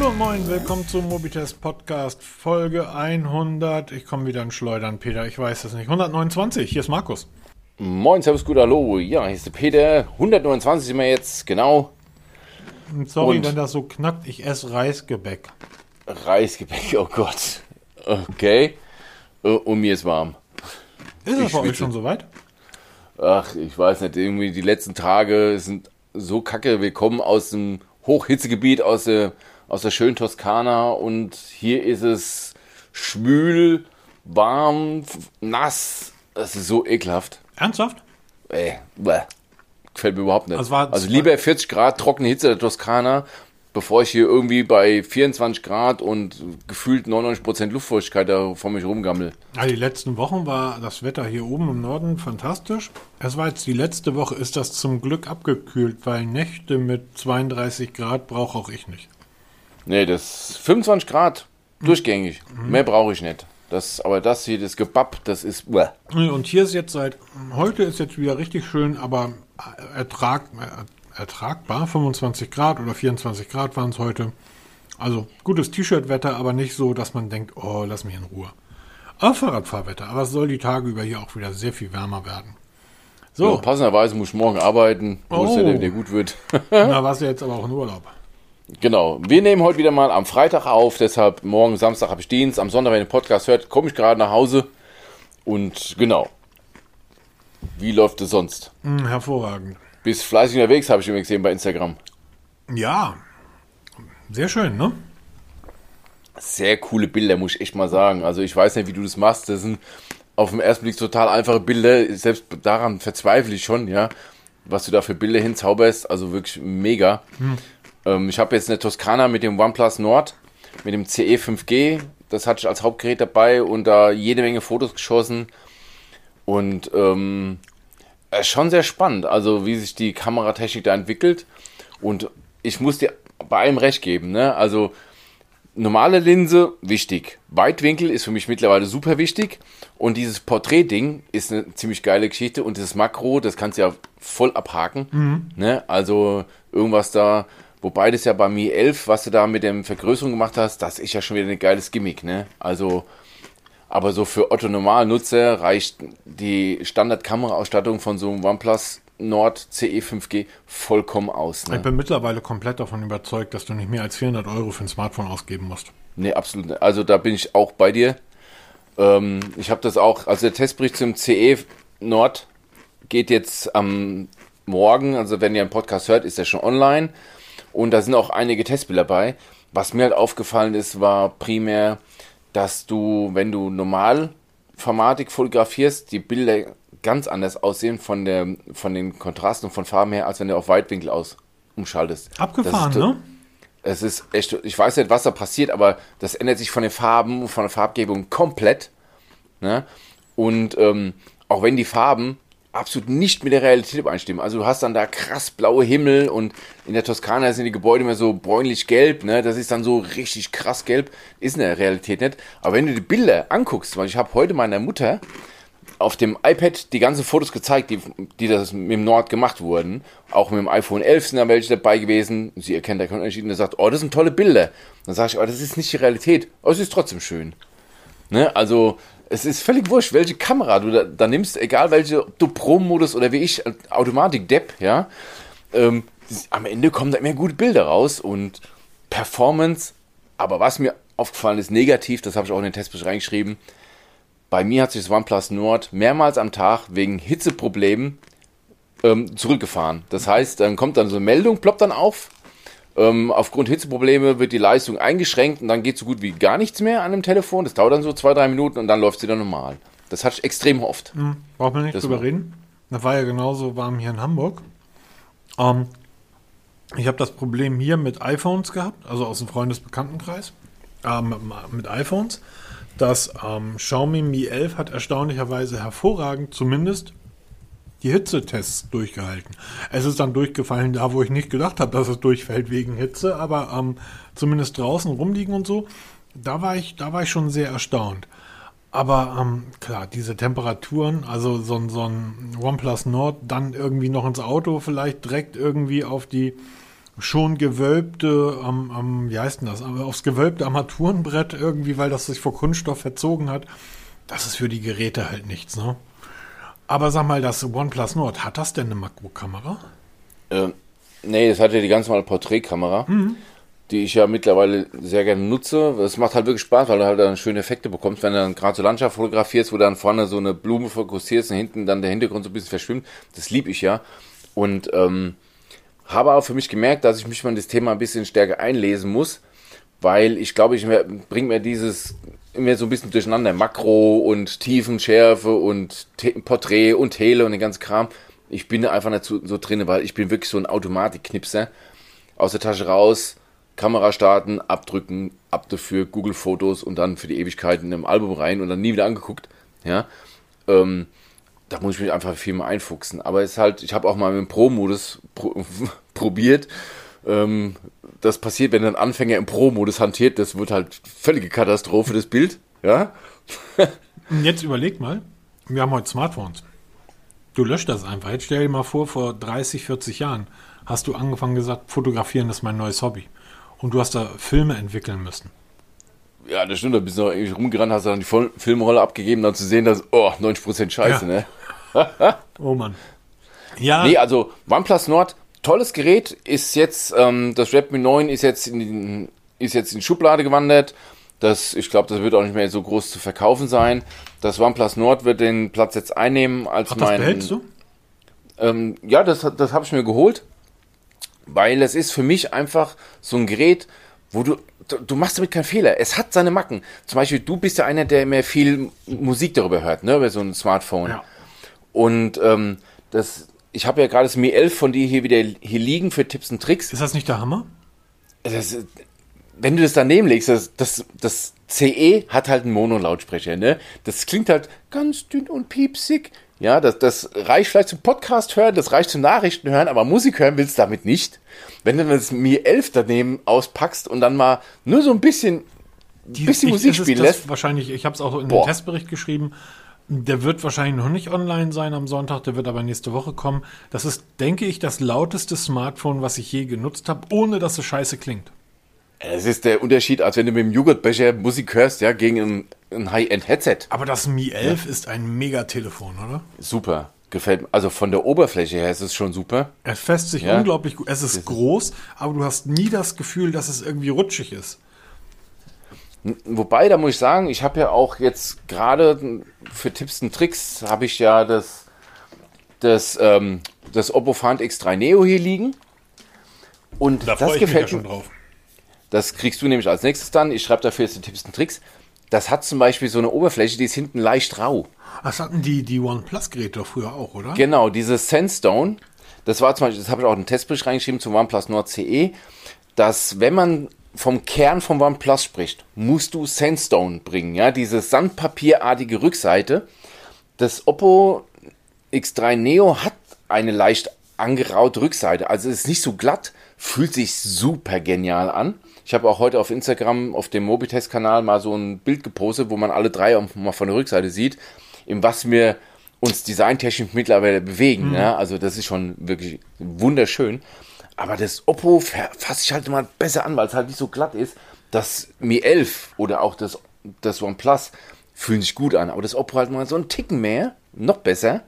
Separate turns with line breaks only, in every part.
Hallo und moin, willkommen zum Mobitest Podcast Folge 100. Ich komme wieder in Schleudern, Peter, ich weiß es nicht. 129, hier ist Markus.
Moin, servus, gut, hallo. Ja, hier ist der Peter. 129 sind wir jetzt, genau.
Sorry, und wenn das so knackt, ich esse Reisgebäck.
Reisgebäck, oh Gott. Okay. Äh, und mir ist warm.
Ist es bei euch schon soweit?
Ach, ich weiß nicht, irgendwie die letzten Tage sind so kacke. Wir kommen aus dem Hochhitzegebiet, aus der, aus der schönen Toskana und hier ist es schwül, warm, nass. Das ist so ekelhaft.
Ernsthaft?
Ey, bäh. Gefällt mir überhaupt nicht. Also, also lieber 40 Grad trockene Hitze der Toskana, bevor ich hier irgendwie bei 24 Grad und gefühlt 99% Luftfeuchtigkeit da vor mich rumgammel.
Ja, die letzten Wochen war das Wetter hier oben im Norden fantastisch. Es war jetzt die letzte Woche, ist das zum Glück abgekühlt, weil Nächte mit 32 Grad brauche auch ich nicht.
Nee, das 25 Grad durchgängig. Mhm. Mehr brauche ich nicht. Das, aber das hier, das Gebapp, das ist. Uah.
Und hier ist jetzt seit heute ist jetzt wieder richtig schön, aber ertrag, ertragbar. 25 Grad oder 24 Grad waren es heute. Also gutes T-Shirt-Wetter, aber nicht so, dass man denkt, oh, lass mich in Ruhe. Aber Fahrradfahrwetter. Aber es soll die Tage über hier auch wieder sehr viel wärmer werden.
So. Ja, passenderweise muss ich morgen arbeiten, wo oh. es ja wieder gut wird.
Na, warst du jetzt aber auch in Urlaub.
Genau. Wir nehmen heute wieder mal am Freitag auf, deshalb morgen Samstag habe ich Dienst. Am Sonntag, wenn ihr den Podcast hört, komme ich gerade nach Hause. Und genau. Wie läuft es sonst?
Hm, hervorragend.
Bist fleißig unterwegs, habe ich immer gesehen bei Instagram.
Ja. Sehr schön, ne?
Sehr coole Bilder, muss ich echt mal sagen. Also ich weiß nicht, wie du das machst. Das sind auf den ersten Blick total einfache Bilder. Selbst daran verzweifle ich schon, ja. Was du da für Bilder hinzauberst. Also wirklich mega. Hm. Ähm, ich habe jetzt eine Toskana mit dem OnePlus Nord, mit dem CE 5G. Das hatte ich als Hauptgerät dabei und da jede Menge Fotos geschossen. Und ähm, schon sehr spannend, also wie sich die Kameratechnik da entwickelt. Und ich muss dir bei allem recht geben, ne? Also normale Linse, wichtig. Weitwinkel ist für mich mittlerweile super wichtig. Und dieses Porträt-Ding ist eine ziemlich geile Geschichte. Und das Makro, das kannst du ja voll abhaken. Mhm. Ne? Also irgendwas da Wobei das ja bei Mi 11, was du da mit der Vergrößerung gemacht hast, das ist ja schon wieder ein geiles Gimmick, ne? Also, aber so für Otto Normalnutzer reicht die Standard-Kameraausstattung von so einem OnePlus Nord CE 5G vollkommen aus.
Ne? Ich bin mittlerweile komplett davon überzeugt, dass du nicht mehr als 400 Euro für ein Smartphone ausgeben musst.
Nee, absolut nicht. Also da bin ich auch bei dir. Ähm, ich habe das auch, also der Testbericht zum CE Nord geht jetzt am Morgen, also wenn ihr einen Podcast hört, ist er schon online. Und da sind auch einige Testbilder bei. Was mir halt aufgefallen ist, war primär, dass du, wenn du normal Formatik fotografierst, die Bilder ganz anders aussehen von, der, von den Kontrasten und von Farben her, als wenn du auf Weitwinkel aus umschaltest.
Abgefahren, ist, ne?
Es ist echt, ich weiß nicht, was da passiert, aber das ändert sich von den Farben, von der Farbgebung komplett. Ne? Und ähm, auch wenn die Farben absolut nicht mit der Realität übereinstimmen. Also du hast dann da krass blaue Himmel und in der Toskana sind die Gebäude immer so bräunlich-gelb, ne? Das ist dann so richtig krass gelb. Ist in der Realität nicht. Aber wenn du die Bilder anguckst, weil ich habe heute meiner Mutter auf dem iPad die ganzen Fotos gezeigt, die, die das mit dem Nord gemacht wurden. Auch mit dem iPhone 11 sind da welche dabei gewesen. Sie erkennt da keinen Unterschied und sagt, oh, das sind tolle Bilder. Dann sage ich, oh, das ist nicht die Realität, aber es ist trotzdem schön. Ne? Also es ist völlig wurscht, welche Kamera du da, da nimmst, egal welche, ob du Pro-Modus oder wie ich, Automatik-Depp, ja. Ähm, am Ende kommen da immer gute Bilder raus und Performance. Aber was mir aufgefallen ist, negativ, das habe ich auch in den Testbericht reingeschrieben, bei mir hat sich das OnePlus Nord mehrmals am Tag wegen Hitzeproblemen ähm, zurückgefahren. Das heißt, dann kommt dann so eine Meldung, ploppt dann auf, ähm, aufgrund Hitzeprobleme wird die Leistung eingeschränkt und dann geht so gut wie gar nichts mehr an dem Telefon. Das dauert dann so zwei, drei Minuten und dann läuft es wieder normal. Das hatte ich extrem oft.
Mhm. Braucht man nicht das drüber war reden. Das war ja genauso warm hier in Hamburg. Ähm, ich habe das Problem hier mit iPhones gehabt, also aus dem Freundesbekanntenkreis, ähm, mit iPhones. Das ähm, Xiaomi Mi 11 hat erstaunlicherweise hervorragend, zumindest die Hitzetests durchgehalten. Es ist dann durchgefallen, da wo ich nicht gedacht habe, dass es durchfällt wegen Hitze, aber ähm, zumindest draußen rumliegen und so, da war ich, da war ich schon sehr erstaunt. Aber ähm, klar, diese Temperaturen, also so, so ein OnePlus Nord, dann irgendwie noch ins Auto, vielleicht direkt irgendwie auf die schon gewölbte, am, am, wie heißt denn das, aufs gewölbte Armaturenbrett irgendwie, weil das sich vor Kunststoff verzogen hat. Das ist für die Geräte halt nichts, ne? Aber sag mal, das OnePlus Nord, hat das denn eine Makrokamera?
Ähm, nee, das hat ja die ganz normale Porträtkamera, die ich ja mittlerweile sehr gerne nutze. Es macht halt wirklich Spaß, weil du halt dann schöne Effekte bekommst, wenn du dann gerade so Landschaft fotografierst, wo dann vorne so eine Blume fokussierst und hinten dann der Hintergrund so ein bisschen verschwimmt. Das liebe ich ja. Und ähm, habe auch für mich gemerkt, dass ich mich mal in das Thema ein bisschen stärker einlesen muss, weil ich glaube, ich bringe mir dieses immer so ein bisschen durcheinander. Makro und Tiefenschärfe und Porträt und Tele und den ganzen Kram. Ich bin da einfach nicht so, so drin, weil ich bin wirklich so ein Automatikknipser. Aus der Tasche raus, Kamera starten, abdrücken, ab dafür, Google Fotos und dann für die Ewigkeit in einem Album rein und dann nie wieder angeguckt. Ja, ähm, da muss ich mich einfach viel mehr einfuchsen. Aber es ist halt, ich habe auch mal mit dem Pro-Modus pro, probiert. Ähm, das passiert, wenn ein Anfänger im Pro-Modus hantiert, das wird halt völlige Katastrophe, das Bild. Ja.
Jetzt überleg mal, wir haben heute Smartphones. Du löscht das einfach. Jetzt stell dir mal vor, vor 30, 40 Jahren hast du angefangen gesagt, fotografieren ist mein neues Hobby. Und du hast da Filme entwickeln müssen.
Ja, das stimmt, da bist du noch irgendwie rumgerannt, hast dann die Filmrolle abgegeben, dann zu sehen, dass, oh, 90% Scheiße,
Ja.
ne?
Oh Mann. Ja,
Nee, also OnePlus Nord, tolles Gerät, ist jetzt, ähm, das Redmi 9 ist jetzt in, den- ist jetzt in die Schublade gewandert. Das, ich glaube, das wird auch nicht mehr so groß zu verkaufen sein. Das OnePlus Nord wird den Platz jetzt einnehmen als
ach, das
mein.
behältst du?
Ähm, ja, das, das habe ich mir geholt, weil es ist für mich einfach so ein Gerät, wo du, du, du machst damit keinen Fehler. Es hat seine Macken. Zum Beispiel, du bist ja einer, der mehr viel Musik darüber hört, ne, über so ein Smartphone.
Ja.
Und ähm, das, ich habe ja gerade das Mi 11 von dir hier wieder hier liegen für Tipps und Tricks.
Ist das nicht der Hammer?
Das, wenn du das daneben legst, das, das, das CE hat halt einen Mono-Lautsprecher, ne? Das klingt halt ganz dünn und piepsig. Ja, das, das reicht vielleicht zum Podcast hören, das reicht zum Nachrichten hören, aber Musik hören willst du damit nicht. Wenn du das Mi 11 daneben auspackst und dann mal nur so ein bisschen,
Die-
bisschen
ich-
Musik spielen lässt.
Wahrscheinlich, ich habe es auch in
Boah.
den Testbericht geschrieben. Der wird wahrscheinlich noch nicht online sein am Sonntag, der wird aber nächste Woche kommen. Das ist, denke ich, das lauteste Smartphone, was ich je genutzt habe, ohne dass es scheiße klingt.
Es ist der Unterschied, als wenn du mit dem Joghurtbecher Musik hörst, ja, gegen ein, ein High-End-Headset.
Aber das Mi 11 ist ein Megatelefon, oder?
Super. Gefällt mir. Also von der Oberfläche her ist es schon super.
Es fässt sich
Ja.
unglaublich gut. Es ist groß, aber du hast nie das Gefühl, dass es irgendwie rutschig ist.
Wobei, da muss ich sagen, ich habe ja auch jetzt gerade für Tipps und Tricks habe ich ja das, das, ähm, das Oppo Find X3 Neo hier liegen. Und das gefällt mir.
drauf.
Das kriegst du nämlich als nächstes dann. Ich schreibe dafür jetzt die Tipps und Tricks. Das hat zum Beispiel so eine Oberfläche, die ist hinten leicht rau.
Das hatten die, die OnePlus-Geräte doch früher auch, oder?
Genau, dieses Sandstone, das war zum Beispiel, das habe ich auch in den Testbericht reingeschrieben zum OnePlus Nord CE, dass wenn man vom Kern vom OnePlus spricht, musst du Sandstone bringen, ja, diese sandpapierartige Rückseite. Das Oppo X3 Neo hat eine leicht angeraute Rückseite, also es ist nicht so glatt, fühlt sich super genial an. Ich habe auch heute auf Instagram, auf dem Mobitest-Kanal mal so ein Bild gepostet, wo man alle drei mal von der Rückseite sieht, in was wir uns designtechnisch mittlerweile bewegen. Ja? Also das ist schon wirklich wunderschön. Aber das Oppo fa- fasst sich halt mal besser an, weil es halt nicht so glatt ist. Das Mi 11 oder auch das, das OnePlus fühlen sich gut an. Aber das Oppo halt mal so einen Ticken mehr, noch besser.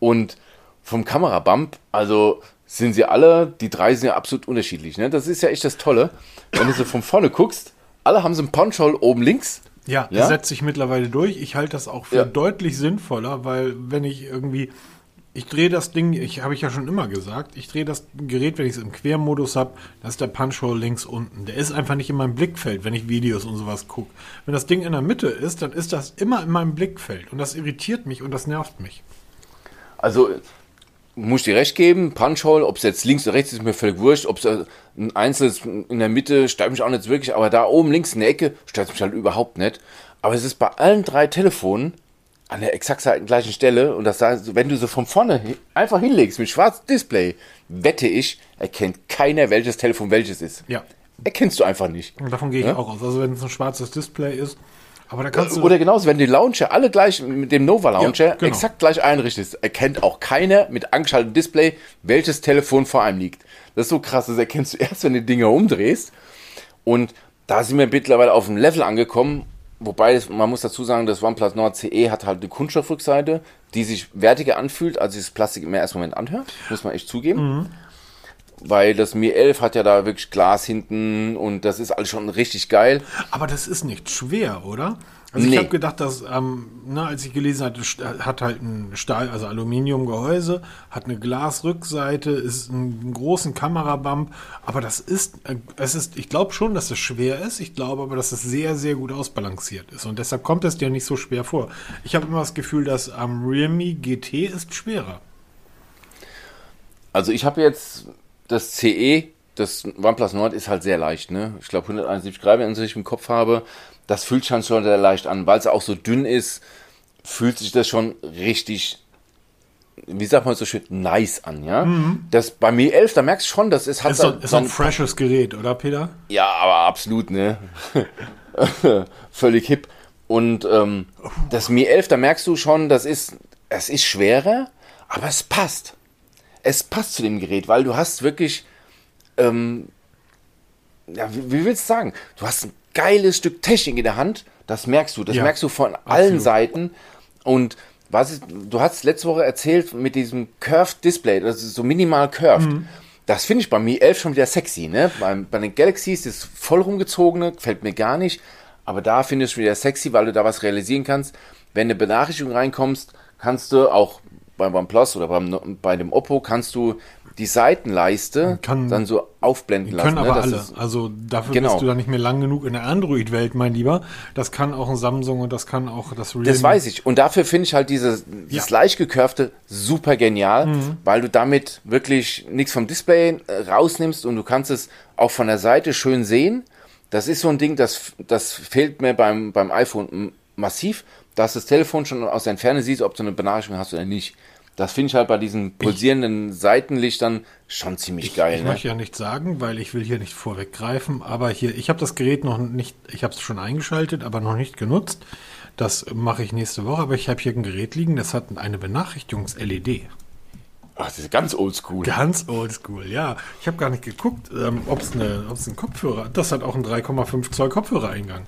Und vom Kamerabump, also sind sie alle, die drei sind ja absolut unterschiedlich. Ne? Das ist ja echt das Tolle. Wenn du so von vorne guckst, alle haben so ein Punch-Hole oben links.
Ja,
Ja?
setzt sich mittlerweile durch. Ich halte das auch für
Ja.
deutlich sinnvoller, weil wenn ich irgendwie, ich drehe das Ding, ich habe ich ja schon immer gesagt, ich drehe das Gerät, wenn ich es im Quermodus habe, das ist der Punch-Hole links unten. Der ist einfach nicht in meinem Blickfeld, wenn ich Videos und sowas gucke. Wenn das Ding in der Mitte ist, dann ist das immer in meinem Blickfeld und das irritiert mich und das nervt mich.
Also muss ich dir recht geben, Punch-Hole, ob es jetzt links oder rechts ist, ist mir völlig wurscht. Ob es äh, ein einzelnes in der Mitte stört mich auch nicht wirklich, aber da oben links in der Ecke stört mich halt überhaupt nicht. Aber es ist bei allen drei Telefonen an der exakt gleichen Stelle und das heißt, wenn du so von vorne einfach hinlegst mit schwarzem Display, wette ich, erkennt keiner, welches Telefon welches ist.
Ja.
Erkennst du einfach nicht.
Und davon gehe ich
Ja?
auch aus. Also wenn es ein schwarzes Display ist Aber da kannst du.
Oder genauso, wenn die Launcher alle gleich mit dem Nova Launcher
Ja, genau.
exakt gleich einrichtest, erkennt auch keiner mit angeschaltetem Display, welches Telefon vor einem liegt. Das ist so krass, das erkennst du erst, wenn du die Dinger umdrehst. Und da sind wir mittlerweile auf einem Level angekommen, wobei man muss dazu sagen, das OnePlus Nord CE hat halt eine Kunststoffrückseite, die sich wertiger anfühlt, als sich das Plastik im ersten Moment anhört. Muss man echt zugeben. Weil das Mi 11 hat ja da wirklich Glas hinten und das ist alles schon richtig geil.
Aber das ist nicht schwer, oder? Also ich
Nee.
habe gedacht, dass, ähm, na, als ich gelesen hatte, hat halt ein Stahl, also Aluminiumgehäuse, hat eine Glasrückseite, ist einen, großen Kamerabump, aber das ist, äh, es ist, ich glaube schon, dass es schwer ist. Ich glaube aber, dass es sehr, sehr gut ausbalanciert ist und deshalb kommt es dir nicht so schwer vor. Ich habe immer das Gefühl, dass am Realme GT ist schwerer.
Also ich habe jetzt das CE, das OnePlus Nord ist halt sehr leicht, ne? Ich glaube 171 Gramm, wenn ich im Kopf habe. Das fühlt schon schon sehr leicht an, weil es auch so dünn ist, fühlt sich das schon richtig, wie sagt man so schön, nice an, ja? Das bei Mi 11, da merkst du schon, das ist, hat
Ist so,
so,
ist
so
ein, freshes Gerät, oder Peter?
ja, aber absolut, ne? Völlig hip. Und ähm, das Mi 11, da merkst du schon, das ist, es ist schwerer, aber es passt. Es passt zu dem Gerät, weil du hast wirklich, ähm, ja, wie, wie willst du sagen? Du hast ein geiles Stück Technik in der Hand, das merkst du, das
Ja,
merkst du von allen
absolut.
Seiten. Und was ist, du hast letzte Woche erzählt mit diesem Curved Display, das ist so minimal curved.
Mhm.
Das finde ich bei Mi 11 schon wieder sexy, ne? Bei, bei den Galaxies das voll rumgezogene, gefällt mir gar nicht. Aber da finde ich es wieder sexy, weil du da was realisieren kannst. Wenn eine Benachrichtigung reinkommst, kannst du auch beim OnePlus oder beim, bei dem Oppo kannst du die Seitenleiste
Kann-
dann so aufblenden lassen.
Können aber
ne? Das
alle.
ist-
also dafür
Genau.
bist du da nicht mehr lang genug in der Android-Welt, mein Lieber. Das kann auch ein Samsung und das kann auch das Realme.
Das weiß ich. Und dafür finde ich halt dieses, dieses
Ja.
leicht gekörfte super genial, weil du damit wirklich nichts vom Display äh, rausnimmst und du kannst es auch von der Seite schön sehen. Das ist so ein Ding, das, das fehlt mir beim, beim iPhone massiv, dass das Telefon schon aus der Entferne siehst, ob du eine Benachrichtigung hast oder nicht. Das finde ich halt bei diesen pulsierenden Seitenlichtern schon ziemlich geil.
Ich
ne?
möchte ja nicht sagen, weil ich will hier nicht vorweggreifen, aber hier, ich habe das Gerät noch nicht, ich habe es schon eingeschaltet, aber noch nicht genutzt. Das mache ich nächste Woche, aber ich habe hier ein Gerät liegen, das hat eine Benachrichtigungs-LED.
Ach, das ist ganz oldschool.
Ganz oldschool, ja. Ich habe gar nicht geguckt, ähm, ob es eine, ob's ein Kopfhörer, das hat auch einen 3,5 Zoll Kopfhörereingang.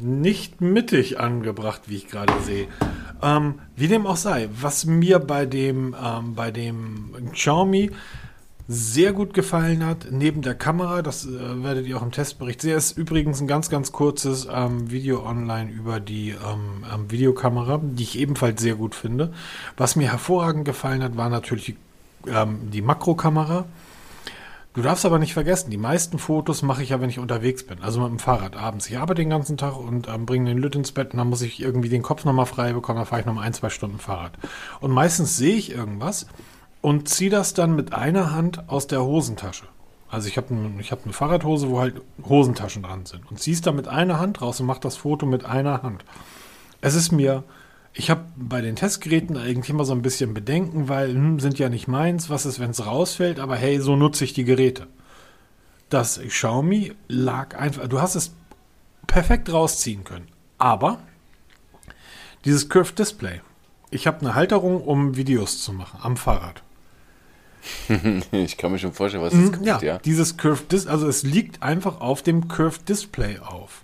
Nicht mittig angebracht, wie ich gerade sehe. Ähm, wie dem auch sei, was mir bei dem, ähm, bei dem Xiaomi sehr gut gefallen hat, neben der Kamera, das äh, werdet ihr auch im Testbericht sehen, ist übrigens ein ganz, ganz kurzes ähm, Video online über die ähm, ähm, Videokamera, die ich ebenfalls sehr gut finde. Was mir hervorragend gefallen hat, war natürlich die, ähm, die Makrokamera. Du darfst aber nicht vergessen, die meisten Fotos mache ich ja, wenn ich unterwegs bin, also mit dem Fahrrad abends. Ich arbeite den ganzen Tag und ähm, bringe den Lütt ins Bett und dann muss ich irgendwie den Kopf nochmal frei bekommen, dann fahre ich nochmal ein, zwei Stunden Fahrrad. Und meistens sehe ich irgendwas und ziehe das dann mit einer Hand aus der Hosentasche. Also ich habe ich hab eine Fahrradhose, wo halt Hosentaschen dran sind. Und ziehst da mit einer Hand raus und mach das Foto mit einer Hand. Es ist mir, ich habe bei den Testgeräten eigentlich immer so ein bisschen Bedenken, weil hm, sind ja nicht meins, was ist, wenn es rausfällt, aber hey, so nutze ich die Geräte. Das Xiaomi lag einfach, du hast es perfekt rausziehen können. Aber dieses Curved Display, ich habe eine Halterung, um Videos zu machen am Fahrrad.
Ich kann mir schon vorstellen, was das
Mhm, Ja,
ja.
dieses Curved Display, also es liegt einfach auf dem Curved Display auf.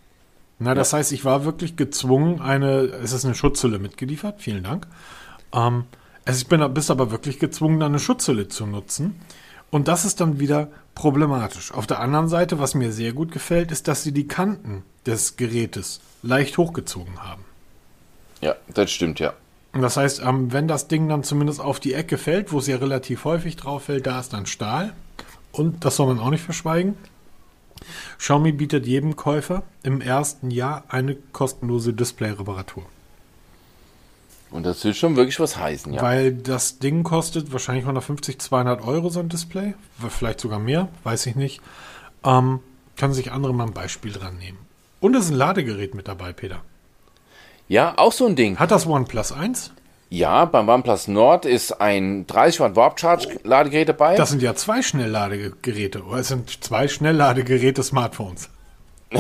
Na, das heißt, ich war wirklich gezwungen, eine, es ist eine Schutzhülle mitgeliefert, vielen Dank. Ähm, also ich bin, bist aber wirklich gezwungen, eine Schutzhülle zu nutzen. Und das ist dann wieder problematisch. Auf der anderen Seite, was mir sehr gut gefällt, ist, dass sie die Kanten des Gerätes leicht hochgezogen haben.
Ja, das stimmt, ja.
Und Das heißt, ähm, wenn das Ding dann zumindest auf die Ecke fällt, wo es ja relativ häufig drauf fällt, da ist dann Stahl. Und das soll man auch nicht verschweigen. Xiaomi bietet jedem Käufer im ersten Jahr eine kostenlose Display-Reparatur.
Und das will schon wirklich was heißen, ja.
Weil das Ding kostet wahrscheinlich 150, 200 Euro so ein Display. Vielleicht sogar mehr, weiß ich nicht. Ähm, kann sich andere mal ein Beispiel dran nehmen. Und es ist ein Ladegerät mit dabei, Peter.
Ja, auch so ein Ding.
Hat das OnePlus 1?
Ja, beim OnePlus Nord ist ein 30 Watt Warp Charge Ladegerät dabei.
Das sind ja zwei Schnellladegeräte. Oder es sind zwei Schnellladegeräte Smartphones.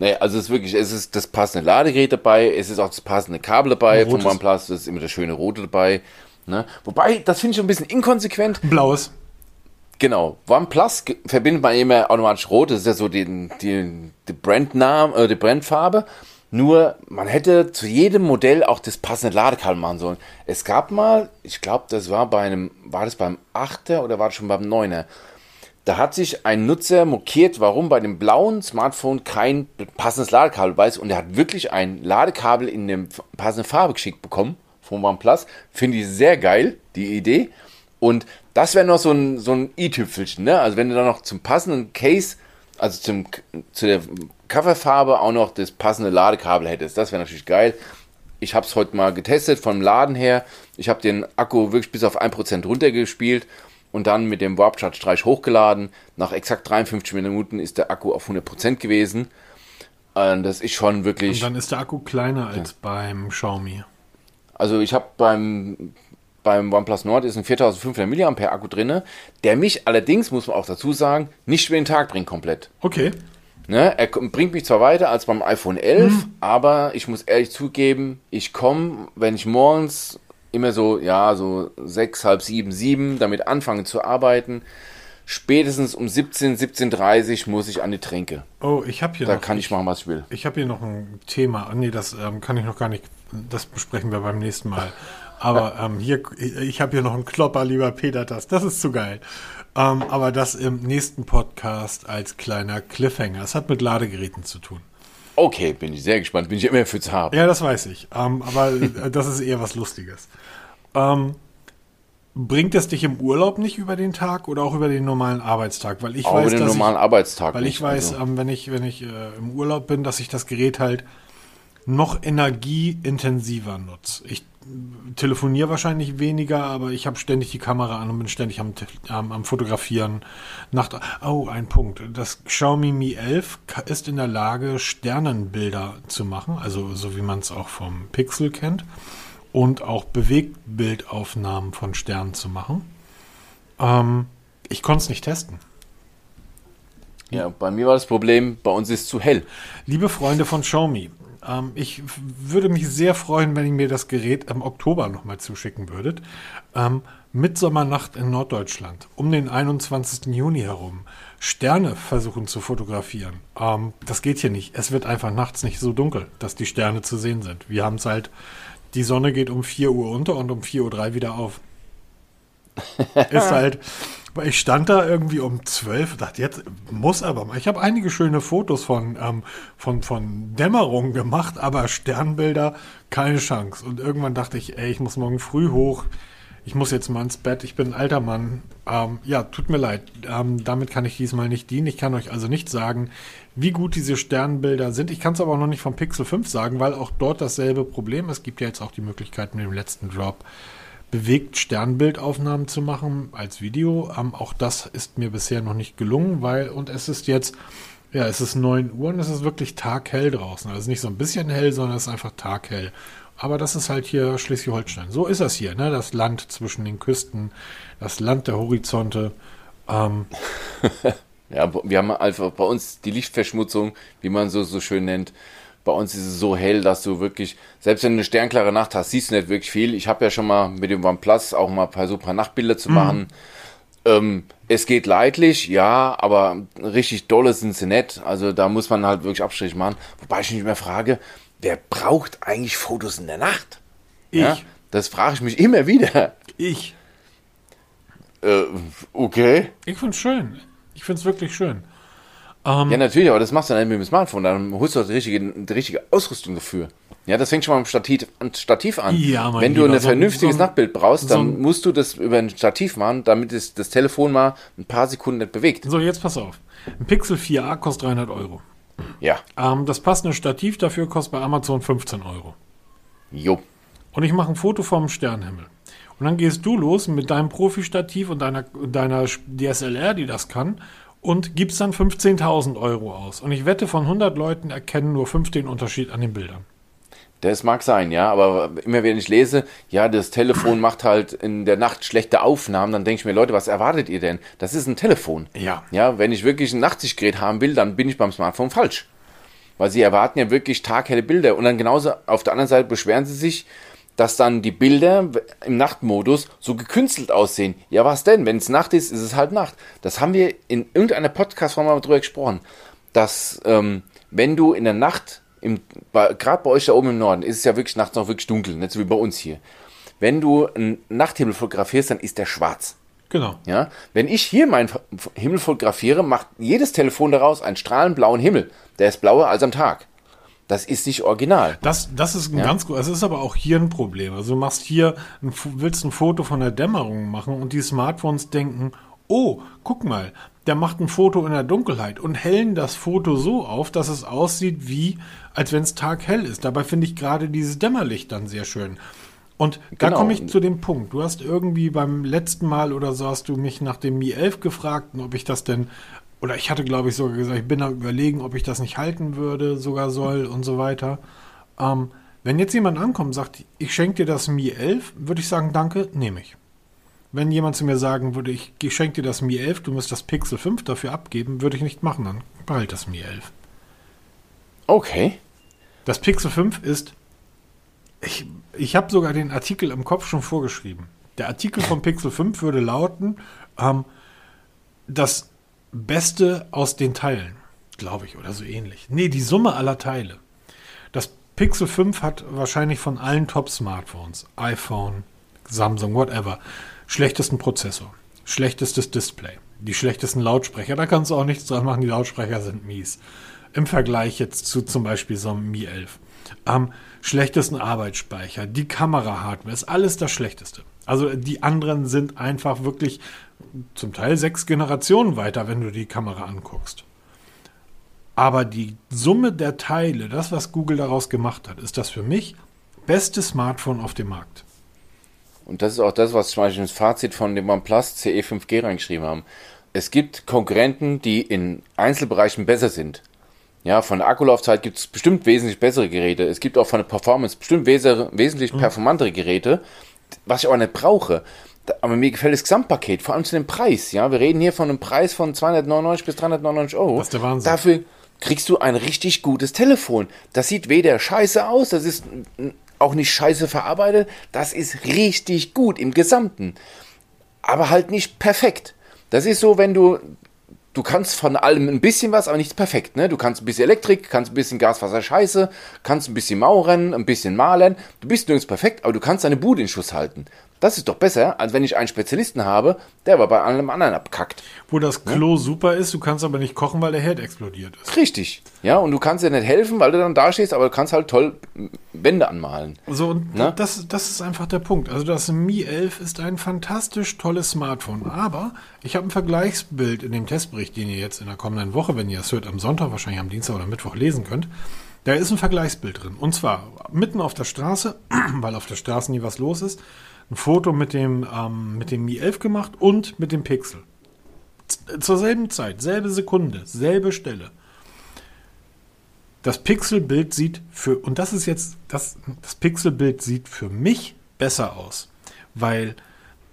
Nee, also es ist wirklich, es ist das passende Ladegerät dabei, es ist auch das passende Kabel dabei
Rotes.
vom OnePlus, das ist immer das schöne Rote dabei. Ne? Wobei, das finde ich ein bisschen inkonsequent.
Blaues.
Genau, OnePlus verbindet man immer automatisch rot, das ist ja so die, die, die Brandname, äh, die Brandfarbe. Nur, man hätte zu jedem Modell auch das passende Ladekabel machen sollen. Es gab mal, ich glaube, das war bei einem, war das beim 8er oder war das schon beim 9er? Da hat sich ein Nutzer mokiert, warum bei dem blauen Smartphone kein passendes Ladekabel bei ist. Und er hat wirklich ein Ladekabel in der passenden Farbe geschickt bekommen vom OnePlus. Finde ich sehr geil, die Idee. Und das wäre noch so ein, so ein i-Tüpfelchen, ne? Also wenn du dann noch zum passenden Case, also zum, zu der Coverfarbe auch noch das passende Ladekabel hättest, das wäre natürlich geil. Ich habe es heute mal getestet vom Laden her. Ich habe den Akku wirklich bis auf 1% runtergespielt und dann mit dem Warp Charge Streich hochgeladen. Nach exakt 53 Minuten ist der Akku auf 100% gewesen. Und das ist schon
Und
wirklich.
dann ist der Akku kleiner als beim Xiaomi.
Also ich habe beim, beim OnePlus Nord ist ein 4500 mAh Akku drin, der mich allerdings, muss man auch dazu sagen, nicht über den Tag bringt komplett.
Okay.
Ne? Er bringt mich zwar weiter als beim iPhone 11, aber ich muss ehrlich zugeben, ich komme, wenn ich morgens immer so, ja, so 6, halb 7, 7 damit anfange zu arbeiten, spätestens um 17, 17.30 muss ich an die Tränke.
Oh, ich habe hier
Da
noch.
kann ich machen, was ich will.
Ich habe hier noch ein Thema. Ah, Nee, das ähm, kann ich noch gar nicht. Das besprechen wir beim nächsten Mal. Aber ähm, hier, ich habe hier noch einen Klopper, lieber Peter, das. Das ist zu geil. Ähm, aber das im nächsten Podcast als kleiner Cliffhanger. Es hat mit Ladegeräten zu tun.
Okay, bin ich sehr gespannt. Bin ich immer für zu haben.
Ja, das weiß ich. Ähm, aber das ist eher was Lustiges. Ähm, bringt es dich im Urlaub nicht über den Tag oder auch über den normalen Arbeitstag? Weil ich
Auch
weiß,
über den
dass
normalen
ich,
Arbeitstag
weil ich
nicht.
weiß,
Also,
ähm, wenn ich wenn ich äh, im Urlaub bin, dass ich das Gerät halt noch energieintensiver nutze. Ich telefoniere wahrscheinlich weniger, aber ich habe ständig die Kamera an und bin ständig am, am, am Fotografieren. Nacht oh, ein Punkt. Das Xiaomi Mi 11 ka- ist in der Lage, Sternenbilder zu machen, also so wie man es auch vom Pixel kennt. Und auch Bewegtbildaufnahmen von Sternen zu machen. Ähm, ich konnte es nicht testen.
ja, bei mir war das Problem, bei uns ist es zu hell.
Liebe Freunde von Xiaomi, ähm, ich würde mich sehr freuen, wenn ihr mir das Gerät im Oktober nochmal zuschicken würdet. Ähm, Mitsommernacht in Norddeutschland, um den 21. Juni herum. Sterne versuchen zu fotografieren. Ähm, das geht hier nicht. Es wird einfach nachts nicht so dunkel, dass die Sterne zu sehen sind. Wir haben es halt, die Sonne geht um 4 Uhr unter und um 4.03 Uhr wieder auf. Ist halt, ich stand da irgendwie um 12 und dachte, jetzt muss aber mal. Ich habe einige schöne Fotos von, ähm, von, von Dämmerung gemacht, aber Sternbilder, keine Chance. Und irgendwann dachte ich, ey, ich muss morgen früh hoch. Ich muss jetzt mal ins Bett. Ich bin ein alter Mann. Ähm, ja, tut mir leid. Ähm, damit kann ich diesmal nicht dienen. Ich kann euch also nicht sagen, wie gut diese Sternbilder sind. Ich kann es aber auch noch nicht vom Pixel 5 sagen, weil auch dort dasselbe Problem. Es gibt ja jetzt auch die Möglichkeit mit dem letzten Drop bewegt Sternbildaufnahmen zu machen als Video. Ähm, auch das ist mir bisher noch nicht gelungen, weil, und es ist jetzt, ja, es ist 9 Uhr und es ist wirklich taghell draußen. Also nicht so ein bisschen hell, sondern es ist einfach taghell. Aber das ist halt hier Schleswig-Holstein. So ist das hier, ne? Das Land zwischen den Küsten, das Land der Horizonte. Ähm,
Ja, wir haben einfach bei uns die Lichtverschmutzung, wie man so, so schön nennt. Bei uns ist es so hell, dass du wirklich, selbst wenn du eine sternklare Nacht hast, siehst du nicht wirklich viel. Ich habe ja schon mal mit dem OnePlus auch mal versucht, ein paar Nachtbilder zu machen. Ähm, es geht leidlich, ja, aber richtig dolle sind sie nicht. Also da muss man halt wirklich Abstrich machen. Wobei ich mich immer frage, wer braucht eigentlich Fotos in der Nacht?
ich,
Ja, das frage ich mich immer wieder.
ich,
Äh, okay.
ich find's schön. Ich find's wirklich schön. Ähm,
Ja, natürlich, aber das machst du dann mit dem Smartphone. Dann holst du die richtige, die richtige Ausrüstung dafür. Ja, das fängt schon mal am Stativ, an Stativ an.
Ja,
Wenn du
Lieber,
ein vernünftiges
so
Nachtbild brauchst, dann
so
musst du das über ein Stativ machen, damit es das Telefon mal ein paar Sekunden nicht bewegt.
so, jetzt pass auf. Ein Pixel 4a kostet 300 Euro.
Ja,
Ähm, das passende Stativ dafür kostet bei Amazon 15 Euro.
jo.
Und ich mache ein Foto vom Sternenhimmel. Und dann gehst du los mit deinem Profi-Stativ und deiner, deiner DSLR, die das kann, und gibst dann 15.000 Euro aus. Und ich wette, von 100 Leuten erkennen nur 5 den Unterschied an den Bildern.
Das mag sein, ja, aber immer wenn ich lese, ja, das Telefon macht halt in der Nacht schlechte Aufnahmen, dann denke ich mir, Leute, was erwartet ihr denn? Das ist ein Telefon.
Ja.
Ja, wenn ich wirklich ein Nachtsichtgerät haben will, dann bin ich beim Smartphone falsch. weil sie erwarten ja wirklich taghelle Bilder. Und dann genauso auf der anderen Seite beschweren sie sich, dass dann die Bilder im Nachtmodus so gekünstelt aussehen. Ja, was denn? Wenn es Nacht ist, ist es halt Nacht. Das haben wir in irgendeiner Podcast-Form mal drüber gesprochen, dass ähm, wenn du in der Nacht, gerade bei euch da oben im Norden, ist es ja wirklich nachts noch wirklich dunkel, nicht so wie bei uns hier. Wenn du einen Nachthimmel fotografierst, dann ist der schwarz.
Genau.
Ja, wenn ich hier meinen Himmel fotografiere, macht jedes Telefon daraus einen strahlend blauen Himmel. Der ist blauer als am Tag. Das ist nicht original.
Das, das ist ein ja? ganz gut. Es ist aber auch hier ein Problem. Also du machst hier, ein, willst ein Foto von der Dämmerung machen und die Smartphones denken, oh, guck mal, der macht ein Foto in der Dunkelheit und hellen das Foto so auf, dass es aussieht wie, als wenn es taghell ist. Dabei finde ich gerade dieses Dämmerlicht dann sehr schön. Und da genau. komme ich zu dem Punkt. Du hast irgendwie beim letzten Mal oder so hast du mich nach dem Mi 11 gefragt, ob ich das denn oder ich hatte, glaube ich, sogar gesagt, ich bin da überlegen, ob ich das nicht halten würde, sogar soll und so weiter. Ähm, wenn jetzt jemand ankommt und sagt, ich schenke dir das Mi 11, würde ich sagen, danke, nehme ich. Wenn jemand zu mir sagen würde, ich, schenke dir das Mi 11, du musst das Pixel 5 dafür abgeben, würde ich nicht machen, dann behalte das Mi 11.
Okay.
Das Pixel 5 ist, ich, ich habe sogar den Artikel im Kopf schon vorgeschrieben. Der Artikel vom Pixel 5 würde lauten, ähm, das Beste aus den Teilen, glaube ich, oder so ähnlich. Nee, die Summe aller Teile. Das Pixel 5 hat wahrscheinlich von allen Top-Smartphones, iPhone, Samsung, whatever, schlechtesten Prozessor, schlechtestes Display, die schlechtesten Lautsprecher. Da kannst du auch nichts dran machen, die Lautsprecher sind mies. Im Vergleich jetzt zu zum Beispiel so einem Mi 11. Am schlechtesten Arbeitsspeicher, die Kamera-Hardware, ist alles das Schlechteste. Also die anderen sind einfach wirklich zum Teil sechs Generationen weiter, wenn du die Kamera anguckst. Aber die Summe der Teile, das, was Google daraus gemacht hat, ist das für mich beste Smartphone auf dem Markt.
Und das ist auch das, was zum Beispiel ins Fazit von dem OnePlus CE 5G reingeschrieben haben. Es gibt Konkurrenten, die in Einzelbereichen besser sind. Ja, von der Akkulaufzeit gibt es bestimmt wesentlich bessere Geräte. Es gibt auch von der Performance bestimmt wesentlich mhm. performantere Geräte, was ich aber nicht brauche aber mir gefällt das Gesamtpaket, vor allem zu dem Preis. Ja, wir reden hier von einem Preis von 299 bis 399 Euro.
Das ist der Wahnsinn.
Dafür kriegst du ein richtig gutes Telefon. Das sieht weder scheiße aus, das ist auch nicht scheiße verarbeitet. Das ist richtig gut im Gesamten. Aber halt nicht perfekt. Das ist so, wenn du du kannst von allem ein bisschen was, aber nichts perfekt. Ne? Du kannst ein bisschen Elektrik, kannst ein bisschen Gaswasser Scheiße, kannst ein bisschen Mauern, ein bisschen malen. Du bist nirgends perfekt, aber du kannst deine Bude in Schuss halten. Das ist doch besser, als wenn ich einen Spezialisten habe, der aber bei allem anderen abkackt.
Wo das Klo ja? super ist, du kannst aber nicht kochen, weil der Herd explodiert ist.
Richtig. Ja, und du kannst dir nicht helfen, weil du dann da stehst, aber du kannst halt toll Wände anmalen.
So, und ne? das, das ist einfach der Punkt. Also das Mi 11 ist ein fantastisch tolles Smartphone, aber ich habe ein Vergleichsbild in dem Testbericht, den ihr jetzt in der kommenden Woche, wenn ihr es hört, am Sonntag, wahrscheinlich am Dienstag oder Mittwoch lesen könnt. Da ist ein Vergleichsbild drin. Und zwar mitten auf der Straße, weil auf der Straße nie was los ist ein Foto mit dem, ähm, mit dem Mi 11 gemacht und mit dem Pixel. Z zur selben Zeit, selbe Sekunde, selbe Stelle. Das Pixelbild sieht für, und das ist jetzt, das, das Pixelbild sieht für mich besser aus, weil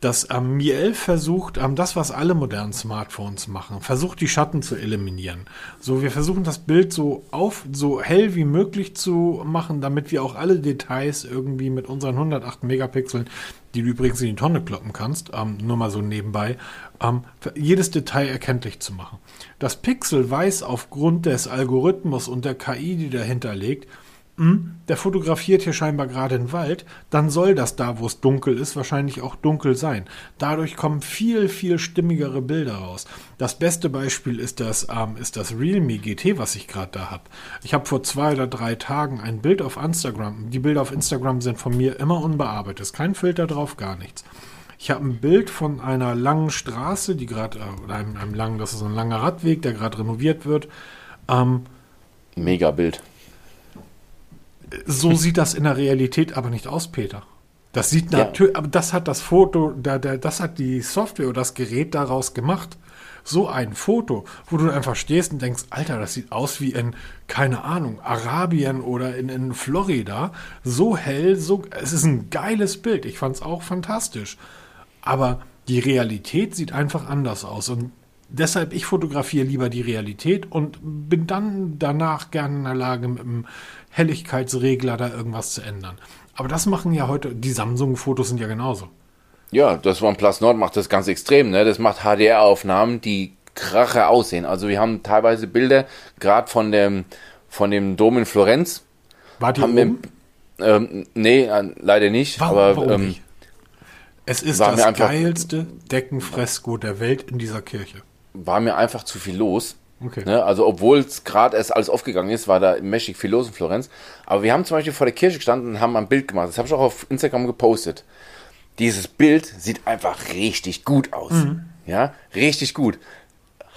das ähm, Mi 11 versucht, ähm, das, was alle modernen Smartphones machen, versucht die Schatten zu eliminieren. So, wir versuchen das Bild so auf, so hell wie möglich zu machen, damit wir auch alle Details irgendwie mit unseren 108 Megapixeln, die du übrigens in die Tonne kloppen kannst, ähm, nur mal so nebenbei, ähm, jedes Detail erkenntlich zu machen. Das Pixel weiß aufgrund des Algorithmus und der KI, die dahinter liegt, hm, der fotografiert hier scheinbar gerade den Wald, dann soll das da, wo es dunkel ist, wahrscheinlich auch dunkel sein. Dadurch kommen viel, viel stimmigere Bilder raus. Das beste Beispiel ist das, ähm, ist das Realme GT, was ich gerade da habe. Ich habe vor zwei oder drei Tagen ein Bild auf Instagram. Die Bilder auf Instagram sind von mir immer unbearbeitet. Ist kein Filter drauf, gar nichts. Ich habe ein Bild von einer langen Straße, die gerade, äh, einem, einem langen, das ist ein langer Radweg, der gerade renoviert wird. Ähm,
Mega Bild
so sieht das in der Realität aber nicht aus, Peter. Das sieht natürlich, ja. aber das hat das Foto, da, da, das hat die Software oder das Gerät daraus gemacht. So ein Foto, wo du einfach stehst und denkst, Alter, das sieht aus wie in, keine Ahnung, Arabien oder in, in Florida. So hell, so, es ist ein geiles Bild. Ich fand es auch fantastisch. Aber die Realität sieht einfach anders aus. Und deshalb, ich fotografiere lieber die Realität und bin dann danach gerne in der Lage, mit einem Helligkeitsregler da irgendwas zu ändern. Aber das machen ja heute, die Samsung-Fotos sind ja genauso.
Ja, das OnePlus Nord macht das ganz extrem. Ne? Das macht HDR-Aufnahmen, die krache aussehen. Also wir haben teilweise Bilder, gerade von dem, von dem Dom in Florenz.
War die
haben
oben?
Wir, ähm, nee, äh, leider nicht.
Warum,
aber
warum
ähm,
nicht? Es ist das geilste Deckenfresko der Welt in dieser Kirche.
War mir einfach zu viel los.
Okay.
Ne? Also obwohl es gerade erst alles aufgegangen ist, war da mächtig viel los in Florenz. Aber wir haben zum Beispiel vor der Kirche gestanden und haben ein Bild gemacht. Das habe ich auch auf Instagram gepostet. Dieses Bild sieht einfach richtig gut aus.
Mhm.
Ja, richtig gut.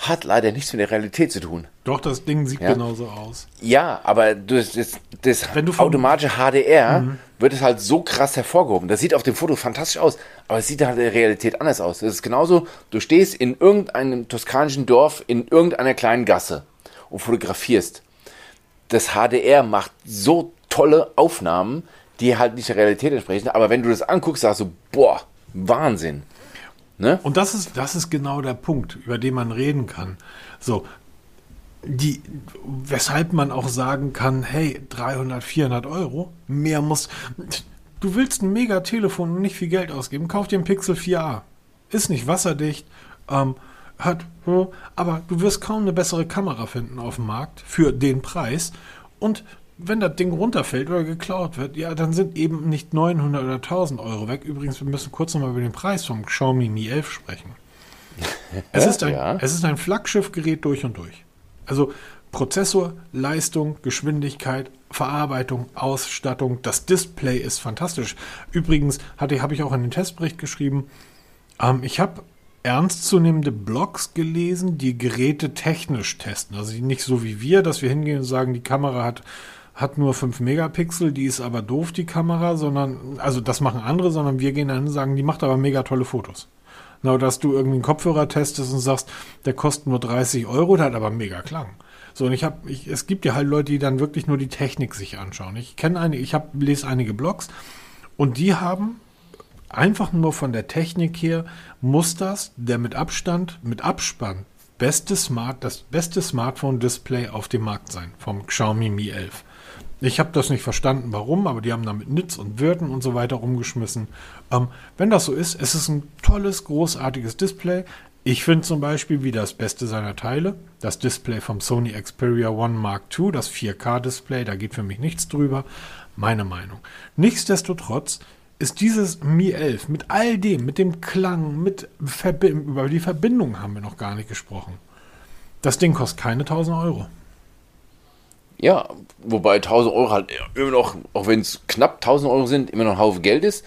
Hat leider nichts mit der Realität zu tun.
Doch, das Ding sieht
Ja.
genauso aus.
Ja, aber das, das, das
Wenn du vom- Mhm.
automatische HDR wird es halt so krass hervorgehoben. Das sieht auf dem Foto fantastisch aus, aber es sieht halt in der Realität anders aus. Das ist genauso, du stehst in irgendeinem toskanischen Dorf, in irgendeiner kleinen Gasse und fotografierst. Das HDR macht so tolle Aufnahmen, die halt nicht der Realität entsprechen, aber wenn du das anguckst, sagst du, boah, Wahnsinn. Ne?
Und das ist, das ist genau der Punkt, über den man reden kann. So, die, weshalb man auch sagen kann, hey, 300, 400 Euro, mehr muss. Du willst ein Mega-Telefon und nicht viel Geld ausgeben, kauf dir ein Pixel 4a. Ist nicht wasserdicht, ähm, hat, aber du wirst kaum eine bessere Kamera finden auf dem Markt für den Preis. Und wenn das Ding runterfällt oder geklaut wird, ja, dann sind eben nicht 900 oder 1000 Euro weg. Übrigens, wir müssen kurz nochmal über den Preis vom Xiaomi Mi 11 sprechen. Es ist ein,
Ja.
es ist ein Flaggschiffgerät durch und durch. Also Prozessor, Leistung, Geschwindigkeit, Verarbeitung, Ausstattung, das Display ist fantastisch. Übrigens hatte habe ich auch in den Testbericht geschrieben, ähm, ich habe ernstzunehmende Blogs gelesen, die Geräte technisch testen. Also nicht so wie wir, dass wir hingehen und sagen, die Kamera hat, hat nur 5 Megapixel, die ist aber doof, die Kamera, sondern, also das machen andere, sondern wir gehen dann und sagen, die macht aber mega tolle Fotos. Na, dass du irgendwie einen Kopfhörer testest und sagst, der kostet nur 30 Euro, der hat aber mega Klang. So, und ich habe, ich, es gibt ja halt Leute, die dann wirklich nur die Technik sich anschauen. Ich kenne eine, ich habe, lese einige Blogs und die haben einfach nur von der Technik her muss das der mit Abstand, mit Abspann beste Smart, das beste Smartphone-Display auf dem Markt sein vom Xiaomi Mi 11. Ich habe das nicht verstanden, warum, aber die haben damit Nitz und Würden und so weiter rumgeschmissen. Ähm, wenn das so ist, es ist ein tolles, großartiges Display. Ich finde zum Beispiel wie das beste seiner Teile, das Display vom Sony Xperia One Mark II, das 4K-Display, da geht für mich nichts drüber. Meine Meinung. Nichtsdestotrotz ist dieses Mi 11 mit all dem, mit dem Klang, mit Verbi über die Verbindung haben wir noch gar nicht gesprochen. Das Ding kostet keine 1000 Euro.
Ja, wobei 1000 Euro halt immer noch, auch wenn es knapp 1000 Euro sind, immer noch ein Haufen Geld ist.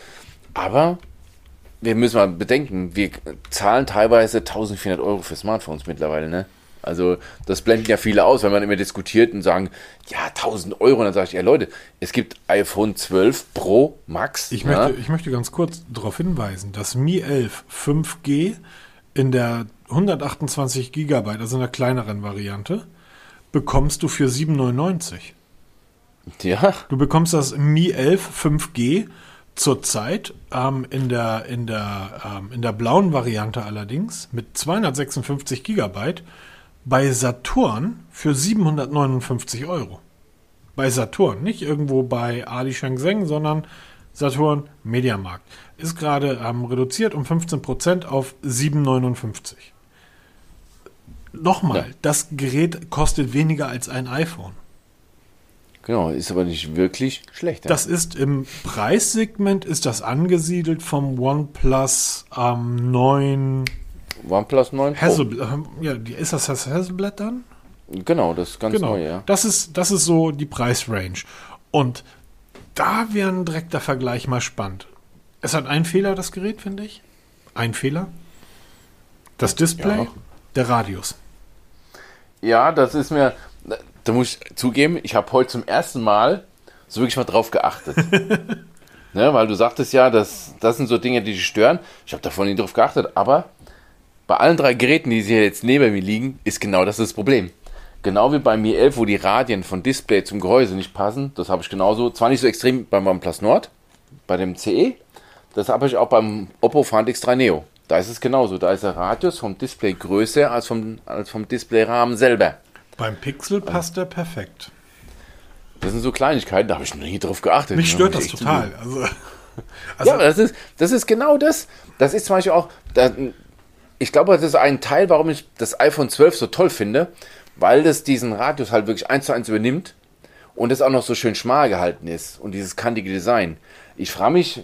Aber wir müssen mal bedenken, wir zahlen teilweise 1400 Euro für Smartphones mittlerweile, ne? Also das blenden ja viele aus, wenn man immer diskutiert und sagen, ja, 1000 Euro. Und dann sage ich, ja Leute, es gibt iPhone 12 Pro Max.
Ich,
ja,
möchte, ich möchte ganz kurz darauf hinweisen, dass Mi 11 5G in der 128 Gigabyte, also in der kleineren Variante, bekommst du für 7,99.
ja,
Du bekommst das Mi 11 5G zurzeit ähm, in, der, in, der, ähm, in der blauen Variante allerdings mit 256 Gigabyte bei Saturn für 759 Euro. Bei Saturn, nicht irgendwo bei Ali Shenzhen, sondern Saturn Mediamarkt. Ist gerade ähm, reduziert um 15% auf 7,59. Nochmal,
Ja.
das Gerät kostet weniger als ein iPhone.
genau, ist aber nicht wirklich schlecht.
Das ist im Preissegment ist das angesiedelt vom OnePlus ähm, 9
OnePlus 9 Pro.
Hasselblad. Ja, ist das das Hasselblad dann?
Genau, das ist ganz
Genau.
neu, ja.
Das ist das ist so die Preisrange. Und da wäre ein direkter Vergleich mal spannend. Es hat einen Fehler das Gerät, finde ich. Ein Fehler. Das Display,
Ja.
Der Radius.
Ja, das ist mir, da muss ich zugeben, ich habe heute zum ersten Mal so wirklich mal drauf geachtet. ne, weil du sagtest ja, das, das sind so Dinge, die dich stören. Ich habe davon nie drauf geachtet, aber bei allen drei Geräten, die hier jetzt neben mir liegen, ist genau das das Problem. Genau wie bei Mi 11, wo die Radien von Display zum Gehäuse nicht passen, das habe ich genauso, zwar nicht so extrem beim OnePlus Nord, bei dem CE, das habe ich auch beim Oppo Find X3 Neo. Da ist es genauso. Da ist der Radius vom Display größer als vom, als vom Displayrahmen selber.
Beim Pixel passt der perfekt.
Das sind so Kleinigkeiten, da habe ich noch nie drauf geachtet.
Mich stört das total. Also,
ja,
also
aber das ist, das ist genau das. Das ist zum Beispiel auch, da, ich glaube, das ist ein Teil, warum ich das iPhone 12 so toll finde, weil das diesen Radius halt wirklich eins zu eins übernimmt und es auch noch so schön schmal gehalten ist und dieses kantige Design. Ich frage mich,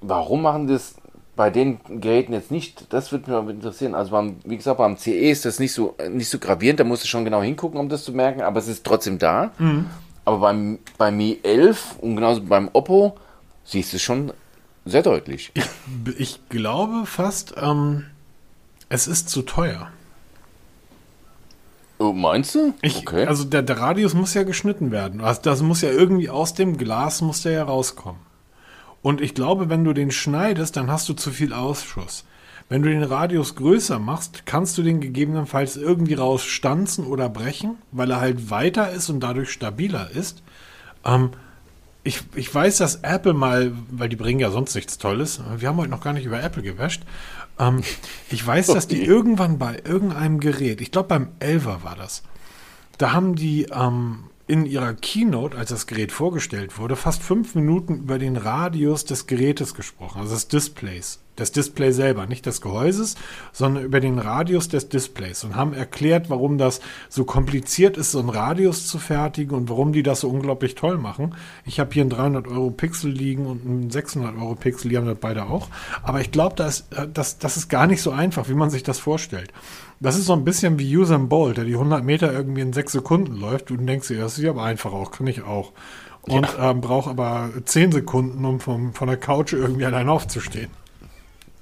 warum machen das bei den Geräten jetzt nicht? Das würde mich mal interessieren. Also beim, wie gesagt, beim CE ist das nicht so, nicht so gravierend, da musst du schon genau hingucken, um das zu merken, aber es ist trotzdem da. Aber beim, beim Mi 11 und genauso beim Oppo siehst du es schon sehr deutlich.
ich, ich glaube fast, ähm, es ist zu teuer.
Oh, meinst du?
Ich, Also der, der Radius muss ja geschnitten werden. Also das muss ja irgendwie aus dem Glas muss der ja rauskommen. Und ich glaube, wenn du den schneidest, dann hast du zu viel Ausschuss. Wenn du den Radius größer machst, kannst du den gegebenenfalls irgendwie rausstanzen oder brechen, weil er halt weiter ist und dadurch stabiler ist. Ähm, ich, ich weiß, dass Apple mal, weil die bringen ja sonst nichts Tolles, wir haben heute noch gar nicht über Apple gewäscht. Ähm, ich weiß, dass die irgendwann bei irgendeinem Gerät, ich glaube beim 11er war das, da haben die ähm, in ihrer Keynote, als das Gerät vorgestellt wurde, fast fünf Minuten über den Radius des Gerätes gesprochen, also des Displays. Das Display selber, nicht des Gehäuses, sondern über den Radius des Displays und haben erklärt, warum das so kompliziert ist, so einen Radius zu fertigen und warum die das so unglaublich toll machen. Ich habe hier einen 300 Euro Pixel liegen und einen 600 Euro Pixel, die haben das beide auch. Aber ich glaube, das, äh, das, das ist gar nicht so einfach, wie man sich das vorstellt. Das ist so ein bisschen wie Usain Bolt, der die 100 Meter irgendwie in sechs Sekunden läuft. Du denkst dir, das ist ja aber einfach auch, kann ich auch. Und ähm, braucht aber 10 Sekunden, um vom, von der Couch irgendwie allein aufzustehen.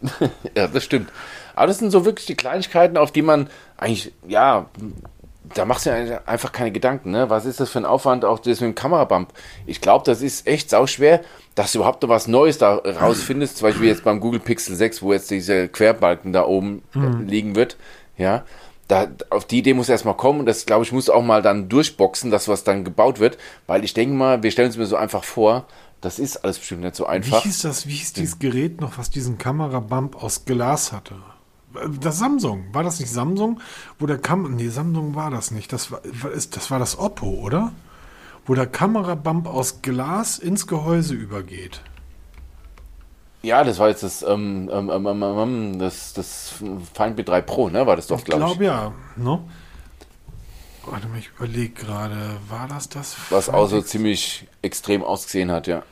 Ja, das stimmt. Aber das sind so wirklich die Kleinigkeiten, auf die man eigentlich, ja, da machst du ja einfach keine Gedanken, ne? Was ist das für ein Aufwand, auch das mit dem Kamerabump? Ich glaube, das ist echt sauschwer, dass du überhaupt noch was Neues da rausfindest, zum Beispiel jetzt beim Google Pixel 6, wo jetzt dieser Querbalken da oben äh, liegen wird, ja. Da, auf die Idee muss erstmal kommen und das, glaube ich, muss auch mal dann durchboxen, dass was dann gebaut wird, weil ich denke mal, wir stellen es mir so einfach vor, das ist alles bestimmt nicht so
Wie
einfach.
hieß das, wie hieß dieses Gerät noch, was diesen Kamerabump aus Glas hatte? Das Samsung, war das nicht Samsung? Wo der Kam nee, Samsung war das nicht. Das war, das war das Oppo, oder? Wo der Kamerabump aus Glas ins Gehäuse übergeht.
Ja, das war jetzt das, ähm, ähm, ähm, ähm, ähm, das, das Find B3 Pro, ne? War das doch,
Ich
glaube ich.
glaube ja, ne? Warte mal, ich überlege gerade, war das das?
Was auch so ziemlich extrem ausgesehen hat, ja.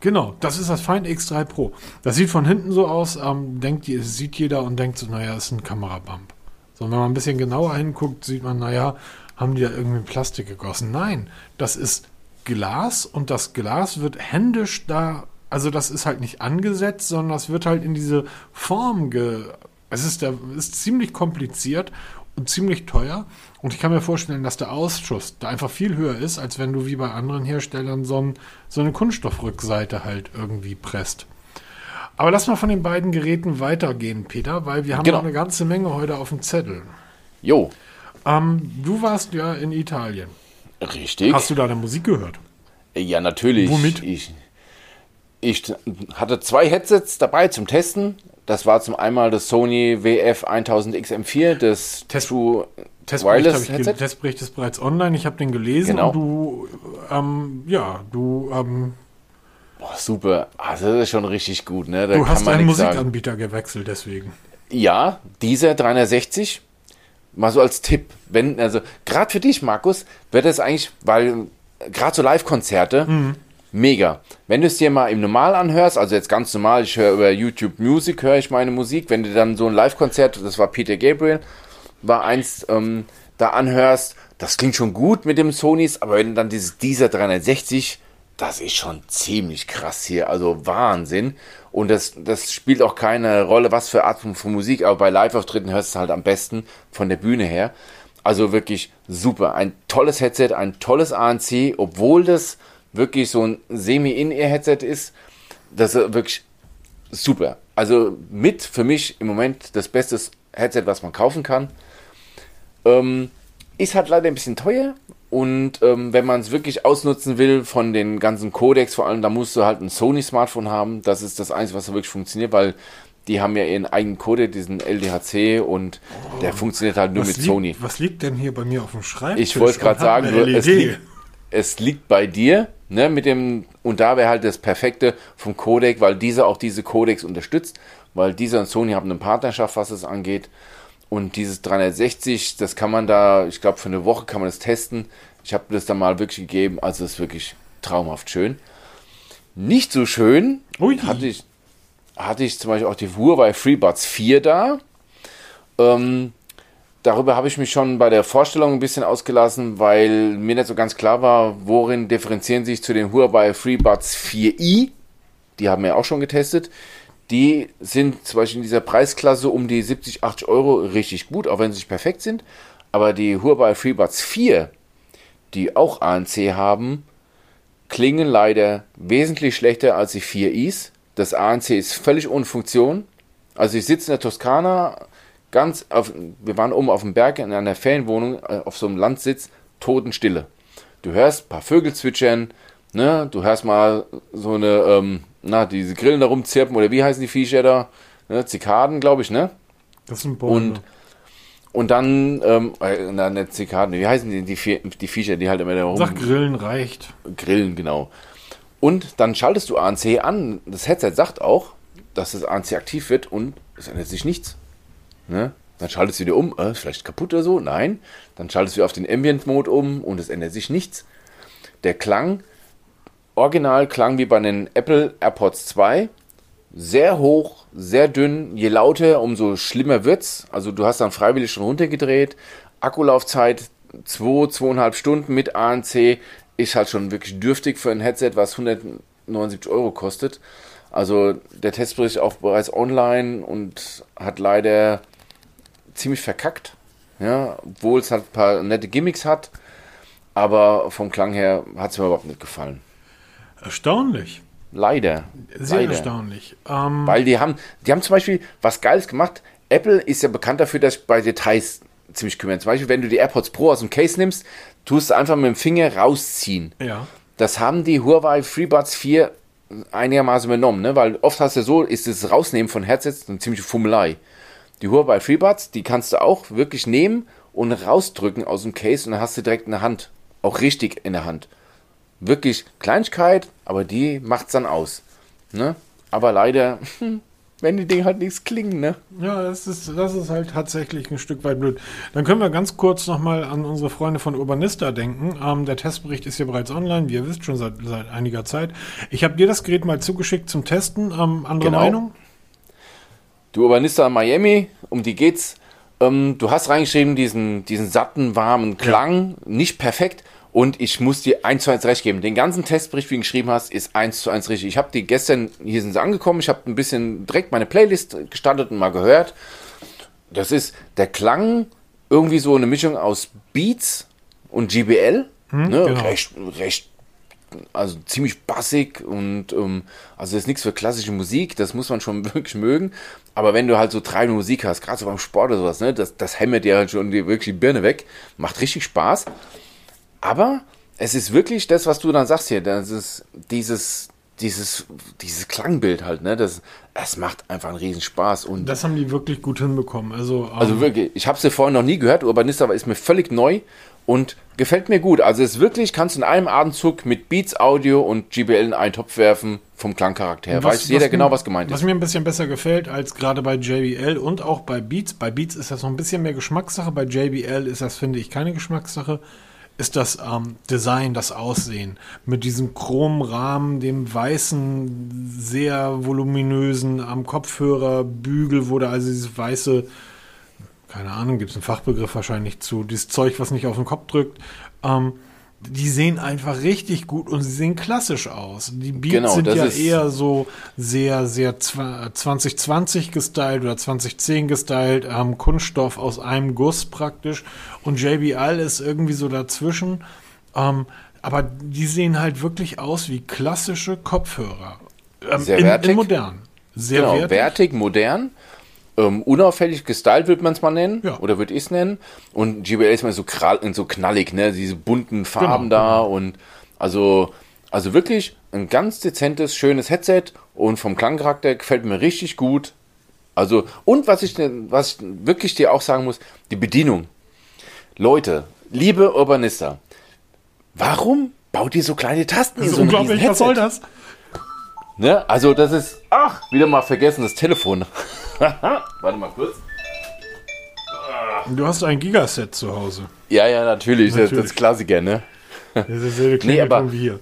Genau, das ist das Find X3 Pro. Das sieht von hinten so aus, ähm, denkt, sieht jeder und denkt so, naja, ist ein Kamerabump. So, wenn man ein bisschen genauer hinguckt, sieht man, naja, haben die da irgendwie Plastik gegossen? Nein, das ist Glas und das Glas wird händisch da, also das ist halt nicht angesetzt, sondern das wird halt in diese Form ge. Es ist, der, ist ziemlich kompliziert und ziemlich teuer. Und ich kann mir vorstellen, dass der Ausschuss da einfach viel höher ist, als wenn du wie bei anderen Herstellern so, ein, so eine Kunststoffrückseite halt irgendwie presst. Aber lass mal von den beiden Geräten weitergehen, Peter, weil wir haben
Genau.
noch eine ganze Menge heute auf dem Zettel.
Jo,
Ähm, du warst ja in Italien.
richtig.
Hast du da eine Musik gehört?
Ja, natürlich.
Womit?
Ich, ich hatte zwei Headsets dabei zum Testen. Das war zum einmal das Sony WF 1000 XM4, das
Test-
True
Testbericht,
Wireless
ich
Headset.
Testbericht ist bereits online. Ich habe den gelesen
Genau.
und du, ähm, ja, du, ähm,
Boah, super. Also das ist schon richtig gut, ne? Da
du hast deinen
nichts sagen.
Musikanbieter gewechselt, deswegen.
Ja, dieser 360. Mal so als Tipp, wenn, also gerade für dich, Markus, wird das eigentlich, weil gerade so Live-Konzerte, mega. Wenn du es dir mal im Normal anhörst, also jetzt ganz normal, ich höre über YouTube Music, höre ich meine Musik, wenn du dann so ein Live-Konzert, das war Peter Gabriel, war eins, ähm, da anhörst, das klingt schon gut mit dem Sonys, aber wenn dann dieses dieser 360, das ist schon ziemlich krass hier, also Wahnsinn. Und das, das spielt auch keine Rolle, was für Art von, von Musik, aber bei Live-Auftritten hörst du es halt am besten von der Bühne her. Also wirklich super. Ein tolles Headset, ein tolles ANC, obwohl das wirklich so ein Semi-In-Ear-Headset ist. Das ist wirklich super. Also mit für mich im Moment das beste Headset, was man kaufen kann. Ähm, ist halt leider ein bisschen teuer und ähm, wenn man es wirklich ausnutzen will von den ganzen Codecs vor allem, da musst du halt ein Sony Smartphone haben. Das ist das Einzige, was da wirklich funktioniert, weil die haben ja ihren eigenen Code, diesen LDHC und der funktioniert halt nur mit
liegt,
Sony.
Was liegt denn hier bei mir auf dem Schreibtisch?
Ich wollte gerade sagen, es,
LED?
liegt, es liegt bei dir, ne, mit dem, und da wäre halt das Perfekte vom Codec, weil dieser auch diese Codecs unterstützt, weil dieser und Sony haben eine Partnerschaft, was es angeht. Und dieses 360, das kann man da, ich glaube, für eine Woche kann man das testen. Ich habe das dann mal wirklich gegeben, also es ist wirklich traumhaft schön. Nicht so schön
Ui.
hatte ich, hatte ich zum Beispiel auch die Huawei FreeBuds 4 da. Ähm, darüber habe ich mich schon bei der Vorstellung ein bisschen ausgelassen, weil mir nicht so ganz klar war, worin differenzieren sich zu den Huawei FreeBuds 4i. Die haben wir auch schon getestet. Die sind zum Beispiel in dieser Preisklasse um die 70, 80 Euro richtig gut, auch wenn sie nicht perfekt sind. Aber die Huawei FreeBuds 4, die auch ANC haben, klingen leider wesentlich schlechter als die 4is. Das ANC ist völlig ohne Funktion. Also ich sitze in der Toskana, ganz auf, wir waren oben auf dem Berg in einer Ferienwohnung, äh, auf so einem Landsitz, Totenstille. Du hörst ein paar Vögel zwitschern, ne? du hörst mal so eine, ähm, na, diese Grillen da rumzirpen, oder wie heißen die Viecher da? Ne? Zikaden, glaube ich, ne?
Das sind Bäume.
Und, und dann, ähm, äh, na, nicht Zikaden, wie heißen die, die, die Viecher, die halt immer da rum
Sag, Grillen reicht.
grillen, genau. Und dann schaltest du ANC an. Das Headset sagt auch, dass das ANC aktiv wird und es ändert sich nichts. Ne? Dann schaltest du wieder um, äh, vielleicht kaputt oder so. Nein. Dann schaltest du auf den Ambient-Mode um und es ändert sich nichts. Der Klang, original klang wie bei den Apple AirPods 2. Sehr hoch, sehr dünn. Je lauter, umso schlimmer wird's. Also du hast dann freiwillig schon runtergedreht. Akkulaufzeit 2, 2,5 Stunden mit ANC ist halt schon wirklich dürftig für ein Headset, was 179 Euro kostet. Also der Testbericht auch bereits online und hat leider ziemlich verkackt. Ja, obwohl es halt ein paar nette Gimmicks hat. Aber vom Klang her hat es mir überhaupt nicht gefallen.
Erstaunlich.
Leider.
Sehr
leider.
erstaunlich. Ähm,
Weil die haben, die haben zum Beispiel was Geiles gemacht. Apple ist ja bekannt dafür, dass bei Details ziemlich kümmern. Zum Beispiel, wenn du die AirPods Pro aus dem Case nimmst, tust du einfach mit dem Finger rausziehen.
ja.
Das haben die Huawei FreeBuds 4 einigermaßen übernommen, ne? weil oft hast du so, ist das Rausnehmen von Headsets eine ziemliche Fummelei. Die Huawei FreeBuds, die kannst du auch wirklich nehmen und rausdrücken aus dem Case und dann hast du direkt in der Hand. Auch richtig in der Hand. Wirklich Kleinigkeit, aber die macht's dann aus. Ne? Aber leider, wenn die Dinge halt nichts klingen, ne?
Ja, das ist, das ist halt tatsächlich ein Stück weit blöd. Dann können wir ganz kurz nochmal an unsere Freunde von Urbanista denken. Ähm, der Testbericht ist ja bereits online, wie ihr wisst, schon seit, seit einiger Zeit. Ich habe dir das Gerät mal zugeschickt zum Testen. Ähm, andere
Genau.
Meinung?
Du Urbanista Miami, um die geht's. Ähm, du hast reingeschrieben, diesen, diesen satten, warmen Klang, nicht perfekt. Und ich muss dir eins zu eins recht geben. Den ganzen Testbericht, wie du ihn geschrieben hast, ist eins zu eins richtig. Ich habe die gestern, hier sind sie angekommen, ich habe ein bisschen direkt meine Playlist gestartet und mal gehört. Das ist der Klang irgendwie so eine Mischung aus Beats und GBL. ne?
genau.
Recht, recht also ziemlich bassig und ähm, also ist nichts für klassische Musik, das muss man schon wirklich mögen. Aber wenn du halt so treibende Musik hast, gerade so beim Sport oder sowas, ne, das, das hämmert dir halt schon die, wirklich die Birne weg, macht richtig Spaß. Aber es ist wirklich das, was du dann sagst hier, das ist dieses, dieses, dieses Klangbild halt, ne, das, es macht einfach einen riesen Spaß und
Das haben die wirklich gut hinbekommen. Also, ähm,
also wirklich, ich habe sie vorher noch nie gehört, Urbanista ist mir völlig neu und gefällt mir gut. Also es ist wirklich, kannst du in einem Atemzug mit Beats Audio und GBL in einen Topf werfen vom Klangcharakter. her. Weiß jeder genau, was gemeint
Was
ist.
mir ein bisschen besser gefällt als gerade bei JBL und auch bei Beats. Bei Beats ist das noch ein bisschen mehr Geschmackssache. Bei JBL ist das, finde ich, keine Geschmackssache. Ist das ähm, Design, das Aussehen. Mit diesem Chromrahmen, dem weißen, sehr voluminösen am Kopfhörer, Bügel, wo da also dieses weiße, keine Ahnung, gibt es einen Fachbegriff wahrscheinlich zu, dieses Zeug, was nicht auf den Kopf drückt. Ähm, die sehen einfach richtig gut und sie sehen klassisch aus. Die Beats
Genau,
sind ja eher so sehr, sehr zwa- 2020 gestylt oder 2010 gestylt, ähm, Kunststoff aus einem Guss praktisch. Und JBL ist irgendwie so dazwischen. Ähm, aber die sehen halt wirklich aus wie klassische Kopfhörer. Ähm,
Sehr
in,
wertig.
in modern. Sehr
Genau,
wertig.
wertig, modern, ähm, unauffällig gestylt würde man es mal nennen,
Ja.
oder würde ich es nennen. Und GBL ist mal so, krall, so knallig, ne, diese bunten Farben
Genau,
da und also, also wirklich ein ganz dezentes, schönes Headset und vom Klangcharakter gefällt mir richtig gut. Also, und was ich, was ich wirklich dir auch sagen muss, die Bedienung. Leute, liebe Urbanista, warum baut ihr so kleine Tasten
Das
in so ein
unglaublich, was soll das?
Ne? Also das ist, ach, wieder mal vergessen, das Telefon. Warte mal kurz.
Du hast ein Gigaset zu Hause.
Ja, ja, natürlich, Das,
Natürlich.
das ist Klassiker, ne?
Das ist dasselbe Klingelton
aber-
wie hier.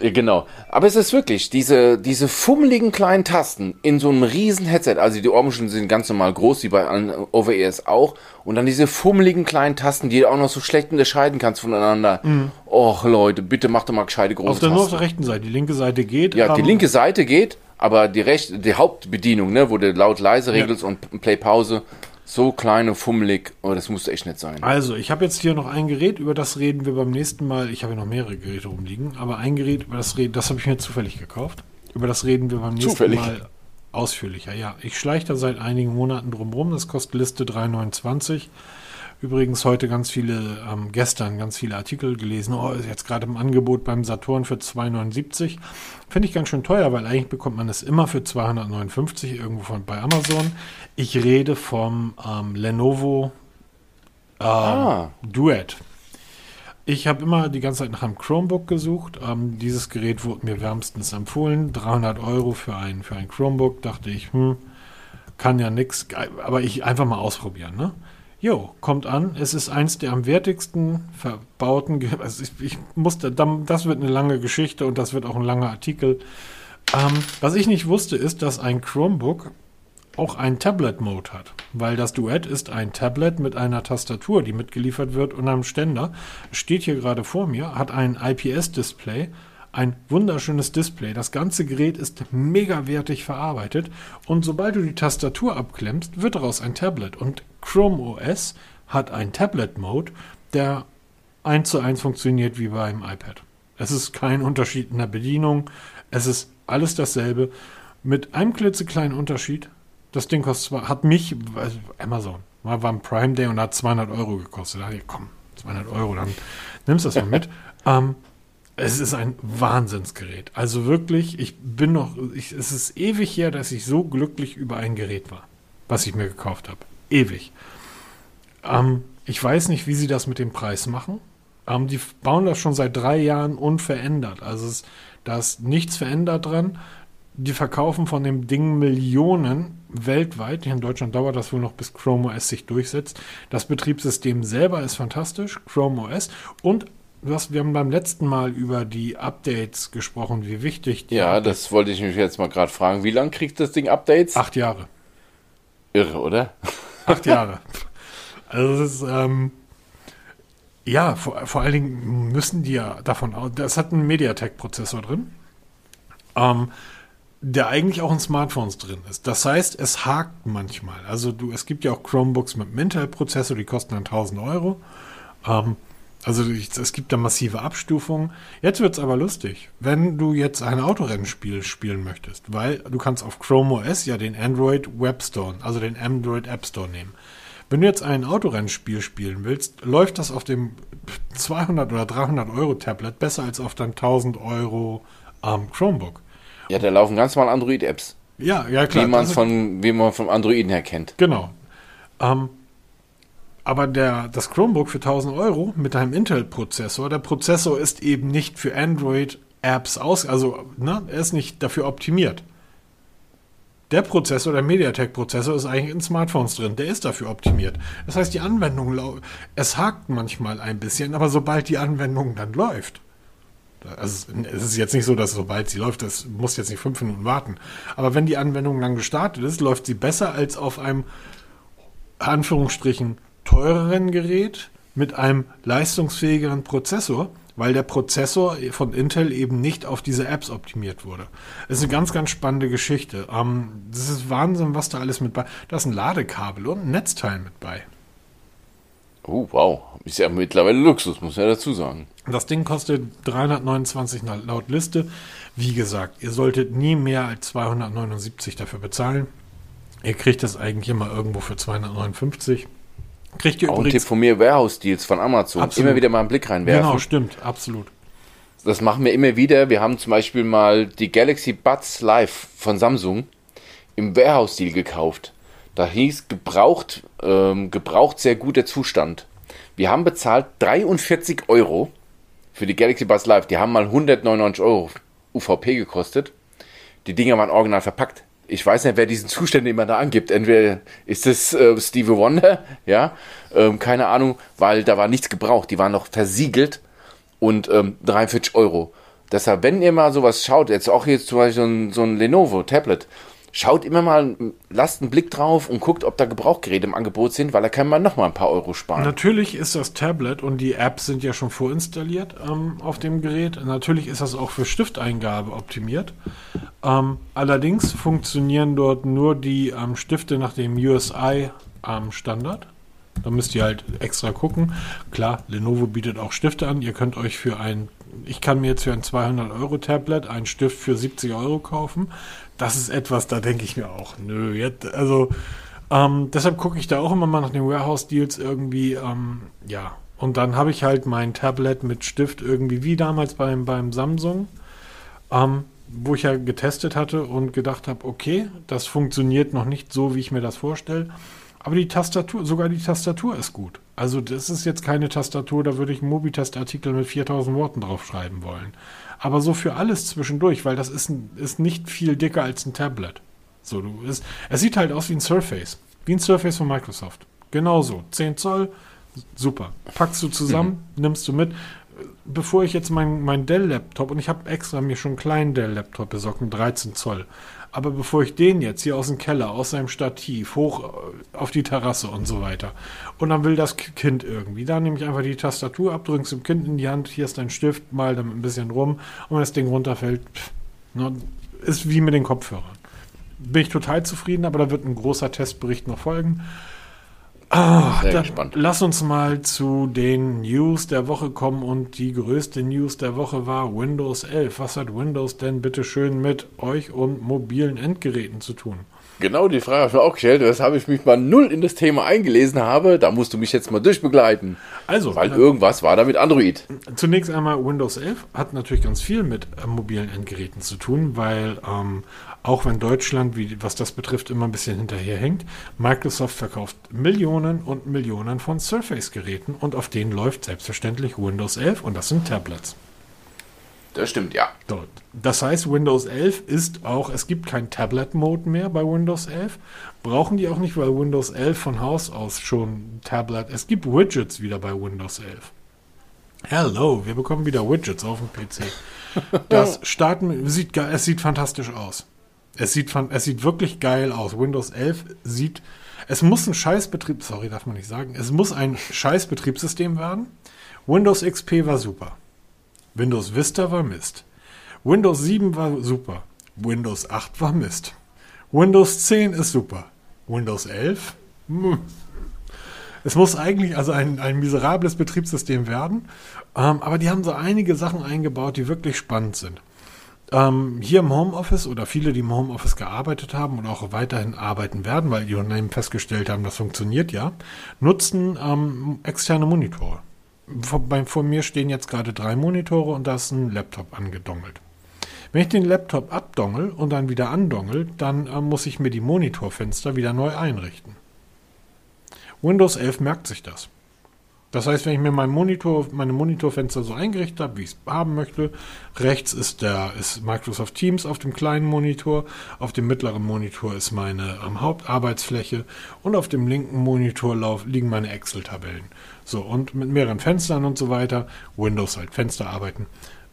Ja, Genau. Aber es ist wirklich, diese, diese fummeligen kleinen Tasten in so einem riesen Headset, also die Ohrmuscheln sind ganz normal groß, wie bei allen Over-Ears auch, und dann diese fummeligen kleinen Tasten, die du auch noch so schlecht unterscheiden kannst voneinander. Och Leute, bitte mach doch mal gescheite große
Mhm. Auf der, nur auf
Tasten.
der rechten Seite. Die linke Seite geht.
Ja, die linke Seite geht, aber die rechte, die Hauptbedienung, ne, wo du laut leise
Ja.
regelst und Play Pause, so klein und fummelig, oh, das muss echt nicht sein.
Also, ich habe jetzt hier noch ein Gerät, über das reden wir beim nächsten Mal. Ich habe ja noch mehrere Geräte rumliegen, aber ein Gerät, über das reden, das habe ich mir zufällig gekauft. Über das reden wir beim nächsten
Zufällig?
Mal ausführlicher. Ja, ich schleiche da seit einigen Monaten drum rum. Das kostet Liste 3,29. Übrigens heute ganz viele, ähm, gestern ganz viele Artikel gelesen. Oh, ist jetzt gerade im Angebot beim Saturn für 2,79. Finde ich ganz schön teuer, weil eigentlich bekommt man es immer für 259 irgendwo von, bei Amazon. Ich rede vom ähm, Lenovo ähm,
Ah.
Duet. Ich habe immer die ganze Zeit nach einem Chromebook gesucht. Ähm, dieses Gerät wurde mir wärmstens empfohlen. 300 Euro für ein, für ein Chromebook. Dachte ich, hm, kann ja nix. Aber ich einfach mal ausprobieren, ne? Jo, kommt an. Es ist eins der am wertigsten verbauten. Ge also ich, ich musste, das wird eine lange Geschichte und das wird auch ein langer Artikel. Ähm, was ich nicht wusste, ist, dass ein Chromebook auch einen Tablet-Mode hat, weil das Duett ist ein Tablet mit einer Tastatur, die mitgeliefert wird und einem Ständer. Steht hier gerade vor mir, hat ein IPS-Display, ein wunderschönes Display. Das ganze Gerät ist mega wertig verarbeitet und sobald du die Tastatur abklemmst, wird daraus ein Tablet und Chrome OS hat einen Tablet-Mode, der eins zu eins funktioniert wie beim iPad. Es ist kein Unterschied in der Bedienung, es ist alles dasselbe mit einem klitzekleinen Unterschied. Das Ding kostet zwar, hat mich, also Amazon, war, war ein Prime Day und hat 200 Euro gekostet. Da dachte ich, komm, 200 Euro, dann nimmst du das mal mit. ähm, es ist ein Wahnsinnsgerät. Also wirklich, ich bin noch, ich, es ist ewig her, dass ich so glücklich über ein Gerät war, was ich mir gekauft habe. Ewig. Ähm, ich weiß nicht, wie sie das mit dem Preis machen. Ähm, die bauen das schon seit drei Jahren unverändert. Also es, da ist nichts verändert dran. Die verkaufen von dem Ding Millionen weltweit. In Deutschland dauert das wohl noch, bis Chrome OS sich durchsetzt. Das Betriebssystem selber ist fantastisch, Chrome OS. Und was, wir haben beim letzten Mal über die Updates gesprochen, wie wichtig die
Ja, das wollte ich mich jetzt mal gerade fragen. Wie lange kriegt das Ding Updates?
acht Jahre.
Irre, oder?
Acht Jahre. Also es ist, ähm, ja, vor, vor allen Dingen müssen die ja davon aus, das hat einen MediaTek-Prozessor drin, ähm, der eigentlich auch in Smartphones drin ist. Das heißt, es hakt manchmal. Also du, es gibt ja auch Chromebooks mit einem Intel-Prozessor, die kosten dann 1000 Euro. Ähm, also ich, es gibt da massive Abstufungen. Jetzt wird's aber lustig, wenn du jetzt ein Autorennspiel spielen möchtest, weil du kannst auf Chrome OS ja den Android Web Store, also den Android App Store nehmen. Wenn du jetzt ein Autorennspiel spielen willst, läuft das auf dem 200 oder 300 Euro Tablet besser als auf deinem 1000 Euro ähm, Chromebook.
Ja, da laufen ganz normal Android-Apps.
Ja, ja klar.
Wie man
ist-
von, wie man vom Androiden her kennt.
Genau. Ähm, aber der, das Chromebook für 1000 Euro mit einem Intel-Prozessor, der Prozessor ist eben nicht für Android-Apps aus, also ne, er ist nicht dafür optimiert. Der Prozessor, der MediaTek-Prozessor, ist eigentlich in Smartphones drin. Der ist dafür optimiert. Das heißt, die Anwendung, es hakt manchmal ein bisschen, aber sobald die Anwendung dann läuft, also es ist jetzt nicht so, dass sobald sie läuft, das muss jetzt nicht fünf Minuten warten. Aber wenn die Anwendung dann gestartet ist, läuft sie besser als auf einem Anführungsstrichen teureren Gerät mit einem leistungsfähigeren Prozessor, weil der Prozessor von Intel eben nicht auf diese Apps optimiert wurde. Das ist eine ganz, ganz spannende Geschichte. Ähm, das ist Wahnsinn, was da alles mit bei. Da ist ein Ladekabel und ein Netzteil mit bei.
Oh, wow. Ist ja mittlerweile Luxus, muss ja dazu sagen.
Das Ding kostet 329 na- laut Liste. Wie gesagt, ihr solltet nie mehr als 279 dafür bezahlen. Ihr kriegt das eigentlich immer irgendwo für 259. Kriegt ihr
Auch ein Tipp
übrigens.
von mir, Warehouse-Deals von Amazon.
Absolut.
Immer wieder mal einen Blick reinwerfen.
Genau, stimmt, absolut.
Das machen wir immer wieder. Wir haben zum Beispiel mal die Galaxy Buds Live von Samsung im Warehouse-Deal gekauft. Da hieß gebraucht, ähm, gebraucht sehr guter Zustand. Wir haben bezahlt 43 Euro für die Galaxy Buds Live. Die haben mal 199 Euro UVP gekostet. Die Dinger waren original verpackt. Ich weiß nicht, wer diesen Zustand immer da angibt. Entweder ist es äh, Stevie Wonder, ja, ähm, keine Ahnung, weil da war nichts gebraucht. Die waren noch versiegelt und ähm, 43 Euro. Deshalb, wenn ihr mal sowas schaut, jetzt auch jetzt zum Beispiel so ein, so ein Lenovo Tablet, schaut immer mal, lasst einen Blick drauf und guckt, ob da Gebrauchgeräte im Angebot sind, weil da kann man noch mal ein paar Euro sparen.
Natürlich ist das Tablet und die Apps sind ja schon vorinstalliert ähm, auf dem Gerät. Natürlich ist das auch für Stifteingabe optimiert. Ähm, allerdings funktionieren dort nur die ähm, Stifte nach dem USI-Standard. Da müsst ihr halt extra gucken. Klar, Lenovo bietet auch Stifte an. Ihr könnt euch für ein, ich kann mir jetzt für ein 200 Euro Tablet einen Stift für 70 Euro kaufen. Das ist etwas, da denke ich mir auch, nö, jetzt, also ähm, deshalb gucke ich da auch immer mal nach den Warehouse-Deals irgendwie, ähm, ja. Und dann habe ich halt mein Tablet mit Stift irgendwie wie damals beim, beim Samsung, ähm, wo ich ja getestet hatte und gedacht habe, okay, das funktioniert noch nicht so, wie ich mir das vorstelle. Aber die Tastatur, sogar die Tastatur ist gut. Also das ist jetzt keine Tastatur, da würde ich einen Mobitest-Artikel mit 4000 Worten draufschreiben wollen. Aber so für alles zwischendurch, weil das ist, ist nicht viel dicker als ein Tablet. So, du ist, es sieht halt aus wie ein Surface. Wie ein Surface von Microsoft. Genauso. 10 Zoll, super. Packst du zusammen, mhm. nimmst du mit. Bevor ich jetzt mein, mein Dell-Laptop, und ich habe extra mir schon einen kleinen Dell-Laptop besorgt, einen 13 Zoll. Aber bevor ich den jetzt hier aus dem Keller, aus seinem Stativ, hoch äh, auf die Terrasse und so weiter, und dann will das Kind irgendwie, da nehme ich einfach die Tastatur ab, drücke es dem Kind in die Hand, hier ist dein Stift, mal damit ein bisschen rum, und wenn das Ding runterfällt, pff, ne, ist wie mit den Kopfhörern. Bin ich total zufrieden, aber da wird ein großer Testbericht noch folgen. Ah, Sehr gespannt. Lass uns mal zu den News der Woche kommen und die größte News der Woche war Windows 11. Was hat Windows denn bitte schön mit euch und mobilen Endgeräten zu tun?
Genau, die Frage habe ich mir auch gestellt. Das habe ich mich mal null in das Thema eingelesen habe. Da musst du mich jetzt mal durchbegleiten. Also, weil äh, irgendwas war da mit Android.
Zunächst einmal Windows 11 hat natürlich ganz viel mit äh, mobilen Endgeräten zu tun, weil ähm, auch wenn Deutschland, wie, was das betrifft, immer ein bisschen hinterherhängt. Microsoft verkauft Millionen und Millionen von Surface-Geräten und auf denen läuft selbstverständlich Windows 11 und das sind Tablets.
Das stimmt, ja.
Dort. Das heißt, Windows 11 ist auch, es gibt kein Tablet-Mode mehr bei Windows 11. Brauchen die auch nicht, weil Windows 11 von Haus aus schon Tablet, es gibt Widgets wieder bei Windows 11. Hello, wir bekommen wieder Widgets auf dem PC. Das Starten sieht, es sieht fantastisch aus. Es sieht, es sieht wirklich geil aus. Windows 11 sieht, es muss ein Scheißbetrieb, sorry, darf man nicht sagen, es muss ein Scheißbetriebssystem werden. Windows XP war super. Windows Vista war Mist. Windows 7 war super. Windows 8 war Mist. Windows 10 ist super. Windows 11? Mh. Hm. Es muss eigentlich also ein, ein miserables Betriebssystem werden. Ähm, aber die haben so einige Sachen eingebaut, die wirklich spannend sind. Ähm, hier im Homeoffice oder viele, die im Homeoffice gearbeitet haben und auch weiterhin arbeiten werden, weil die Unternehmen festgestellt haben, das funktioniert ja, nutzen ähm, externe Monitore. Vor, bei, vor mir stehen jetzt gerade drei Monitore und da ist ein Laptop angedongelt. Wenn ich den Laptop abdongel und dann wieder andongel, dann äh, muss ich mir die Monitorfenster wieder neu einrichten. Windows 11 merkt sich das. Das heißt, wenn ich mir mein Monitor, meine Monitorfenster so eingerichtet habe, wie ich es haben möchte, rechts ist der ist Microsoft Teams auf dem kleinen Monitor, auf dem mittleren Monitor ist meine ähm, Hauptarbeitsfläche und auf dem linken Monitor lauf, liegen meine Excel-Tabellen. So, und mit mehreren Fenstern und so weiter, Windows halt, Fenster arbeiten.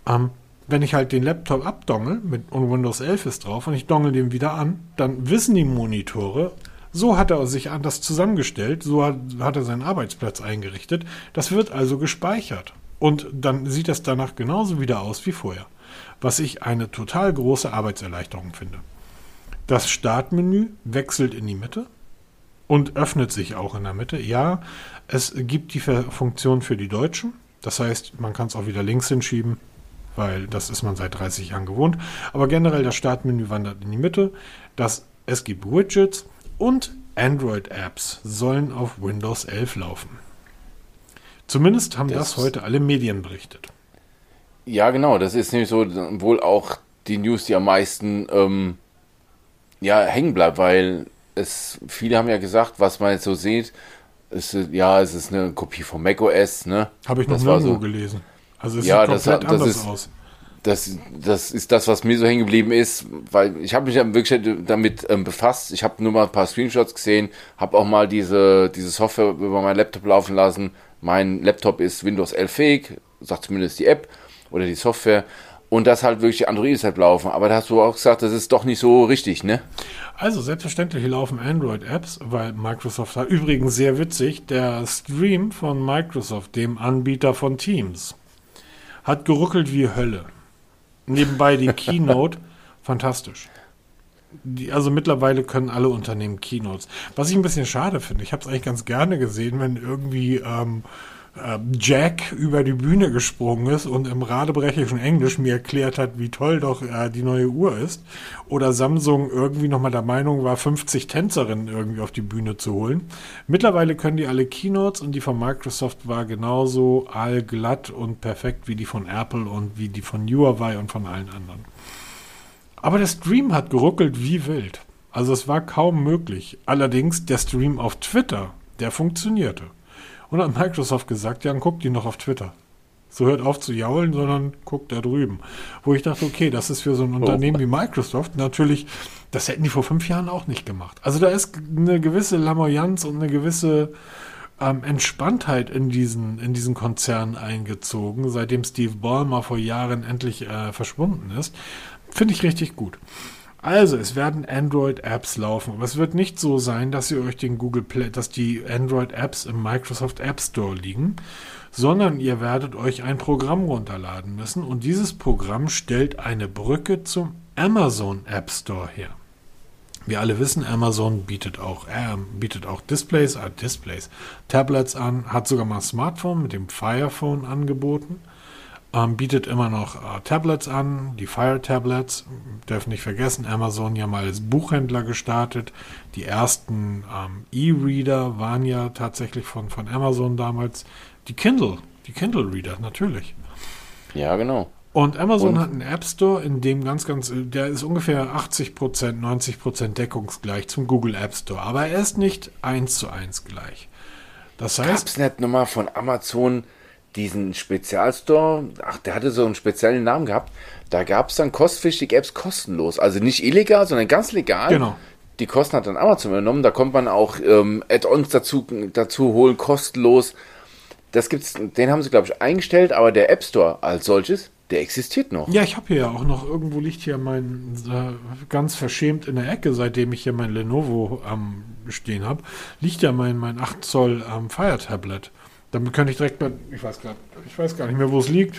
Ähm, wenn ich halt den Laptop abdongel mit, und Windows 11 ist drauf und ich dongel den wieder an, dann wissen die Monitore, so hat er sich anders zusammengestellt, so hat, er seinen Arbeitsplatz eingerichtet. Das wird also gespeichert. Und dann sieht es danach genauso wieder aus wie vorher. Was ich eine total große Arbeitserleichterung finde. Das Startmenü wechselt in die Mitte und öffnet sich auch in der Mitte. Ja, es gibt die Funktion für die Deutschen. Das heißt, man kann es auch wieder links hinschieben, weil das ist man seit 30 Jahren gewohnt. Aber generell das Startmenü wandert in die Mitte. Das, es gibt Widgets und Android-Apps sollen auf Windows 11 laufen. Zumindest haben das, das, heute alle Medien berichtet.
Ja, genau. Das ist nämlich so wohl auch die News, die am meisten ähm, ja, hängen bleibt, weil es, viele haben ja gesagt, was man jetzt so sieht, ist, ja, es ist eine Kopie von macOS, ne?
Habe ich noch
Das
nirgendwo
so-
gelesen. Also es
Ja,
sieht
das
komplett
hat- das
anders
ist-
aus.
Das, das ist das, was mir so hängen geblieben ist, weil ich habe mich ja wirklich damit ähm, befasst. Ich habe nur mal ein paar Screenshots gesehen, habe auch mal diese, diese Software über meinen Laptop laufen lassen. Mein Laptop ist Windows 11 fähig, sagt zumindest die App oder die Software. Und das halt wirklich Android-App laufen. Aber da hast du auch gesagt, das ist doch nicht so richtig, ne?
Also selbstverständlich laufen Android-Apps, weil Microsoft hat übrigens sehr witzig, der Stream von Microsoft, dem Anbieter von Teams, hat geruckelt wie Hölle. Nebenbei die Keynote, fantastisch. Die, also mittlerweile können alle Unternehmen Keynotes. Was ich ein bisschen schade finde, ich habe es eigentlich ganz gerne gesehen, wenn irgendwie ähm, äh, Jack über die Bühne gesprungen ist und im radebrechischen Englisch mir erklärt hat, wie toll doch äh, die neue Uhr ist. Oder Samsung irgendwie nochmal der Meinung war, 50 Tänzerinnen irgendwie auf die Bühne zu holen. Mittlerweile können die alle Keynotes und die von Microsoft war genauso allglatt und perfekt wie die von Apple und wie die von Huawei und von allen anderen. Aber der Stream hat geruckelt wie wild. Also es war kaum möglich. Allerdings der Stream auf Twitter, der funktionierte. Und hat Microsoft gesagt, ja, dann guckt die noch auf Twitter. So hört auf zu jaulen, sondern guckt da drüben. Wo ich dachte, okay, das ist für so ein Unternehmen wie Microsoft natürlich, das hätten die vor fünf Jahren auch nicht gemacht. Also da ist eine gewisse Lamoyanz und eine gewisse ähm, Entspanntheit in diesen, in diesen Konzern eingezogen, seitdem Steve Ballmer vor Jahren endlich äh, verschwunden ist. Finde ich richtig gut. Also, es werden Android-Apps laufen, aber es wird nicht so sein, dass ihr euch den Google Play, dass die Android-Apps im Microsoft App Store liegen, sondern ihr werdet euch ein Programm runterladen müssen. Und dieses Programm stellt eine Brücke zum Amazon App Store her. Wir alle wissen, Amazon bietet auch, äh, bietet auch Displays, äh, Displays, Tablets an, hat sogar mal ein Smartphone mit dem Fire Phone angeboten, ähm, bietet immer noch äh, Tablets an, die Fire Tablets, dürfen nicht vergessen, Amazon ja mal als Buchhändler gestartet. Die ersten ähm, E-Reader waren ja tatsächlich von, von Amazon damals. Die Kindle, die Kindle Reader, natürlich.
Ja, genau.
Und Amazon
Und?
hat einen App Store, in dem ganz, ganz, der ist ungefähr 80%, 90% deckungsgleich zum Google App Store. Aber er ist nicht eins zu eins gleich. Das heißt,
Gab's nicht nochmal von Amazon diesen Spezialstore? Ach, der hatte so einen speziellen Namen gehabt. Da gab es dann kostpflichtige Apps kostenlos. Also nicht illegal, sondern ganz legal.
Genau.
Die Kosten hat dann Amazon übernommen. Da konnte man auch ähm, Add-ons dazu, dazu holen, kostenlos. Das gibt's, den haben sie, glaube ich, eingestellt, aber der App Store als solches, der existiert noch.
ja, ich habe hier ja auch noch, irgendwo liegt hier mein, äh, ganz verschämt in der Ecke, seitdem ich hier mein Lenovo am stehen habe, liegt ja mein, mein 8 Zoll ähm, Fire Tablet. Damit könnte ich direkt mal, ich weiß, grad, ich weiß gar nicht mehr, wo es liegt.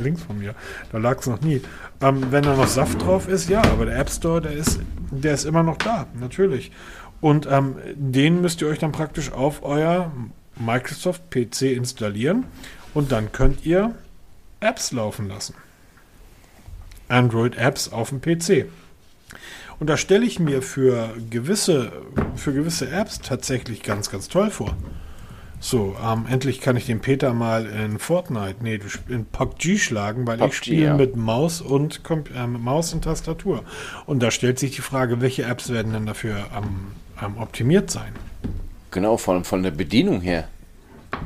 Links von mir. Da lag es noch nie. Ähm, wenn da noch Saft drauf ist, ja, aber der App Store, der ist, der ist immer noch da, natürlich. Und ähm, den müsst ihr euch dann praktisch auf euer Microsoft PC installieren und dann könnt ihr Apps laufen lassen. Android-Apps auf dem PC. Und da stelle ich mir für gewisse, für gewisse Apps tatsächlich ganz, ganz toll vor. So, ähm, endlich kann ich den Peter mal in Fortnite, nee, in PUBG schlagen, weil
PUBG,
ich spiele
ja.
mit Maus und äh, mit Maus und Tastatur. Und da stellt sich die Frage, welche Apps werden denn dafür am am optimiert sein?
Genau, von, von der Bedienung her.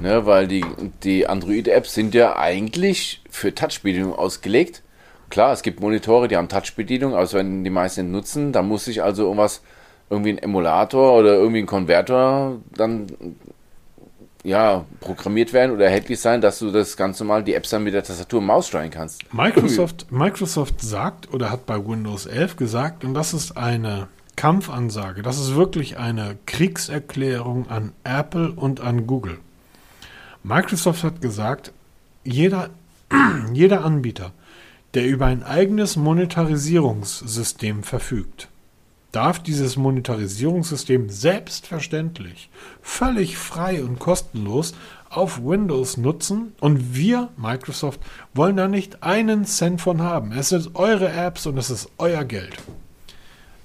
Ne, weil die, die Android-Apps sind ja eigentlich für Touch-Bedienung ausgelegt. Klar, es gibt Monitore, die haben Touch-Bedienung, aber das werden die meisten nutzen. Da muss sich also irgendwas, irgendwie ein Emulator oder irgendwie ein Konverter dann ja, programmiert werden oder erhältlich sein, dass du das ganz normal die Apps dann mit der Tastatur und Maus steuern kannst.
Microsoft, Microsoft sagt oder hat bei Windows 11 gesagt, und das ist eine Kampfansage, das ist wirklich eine Kriegserklärung an Apple und an Google. Microsoft hat gesagt, jeder, jeder Anbieter, der über ein eigenes Monetarisierungssystem verfügt, darf dieses Monetarisierungssystem selbstverständlich, völlig frei und kostenlos auf Windows nutzen und wir, Microsoft, wollen da nicht einen Cent von haben. Es sind eure Apps und es ist euer Geld.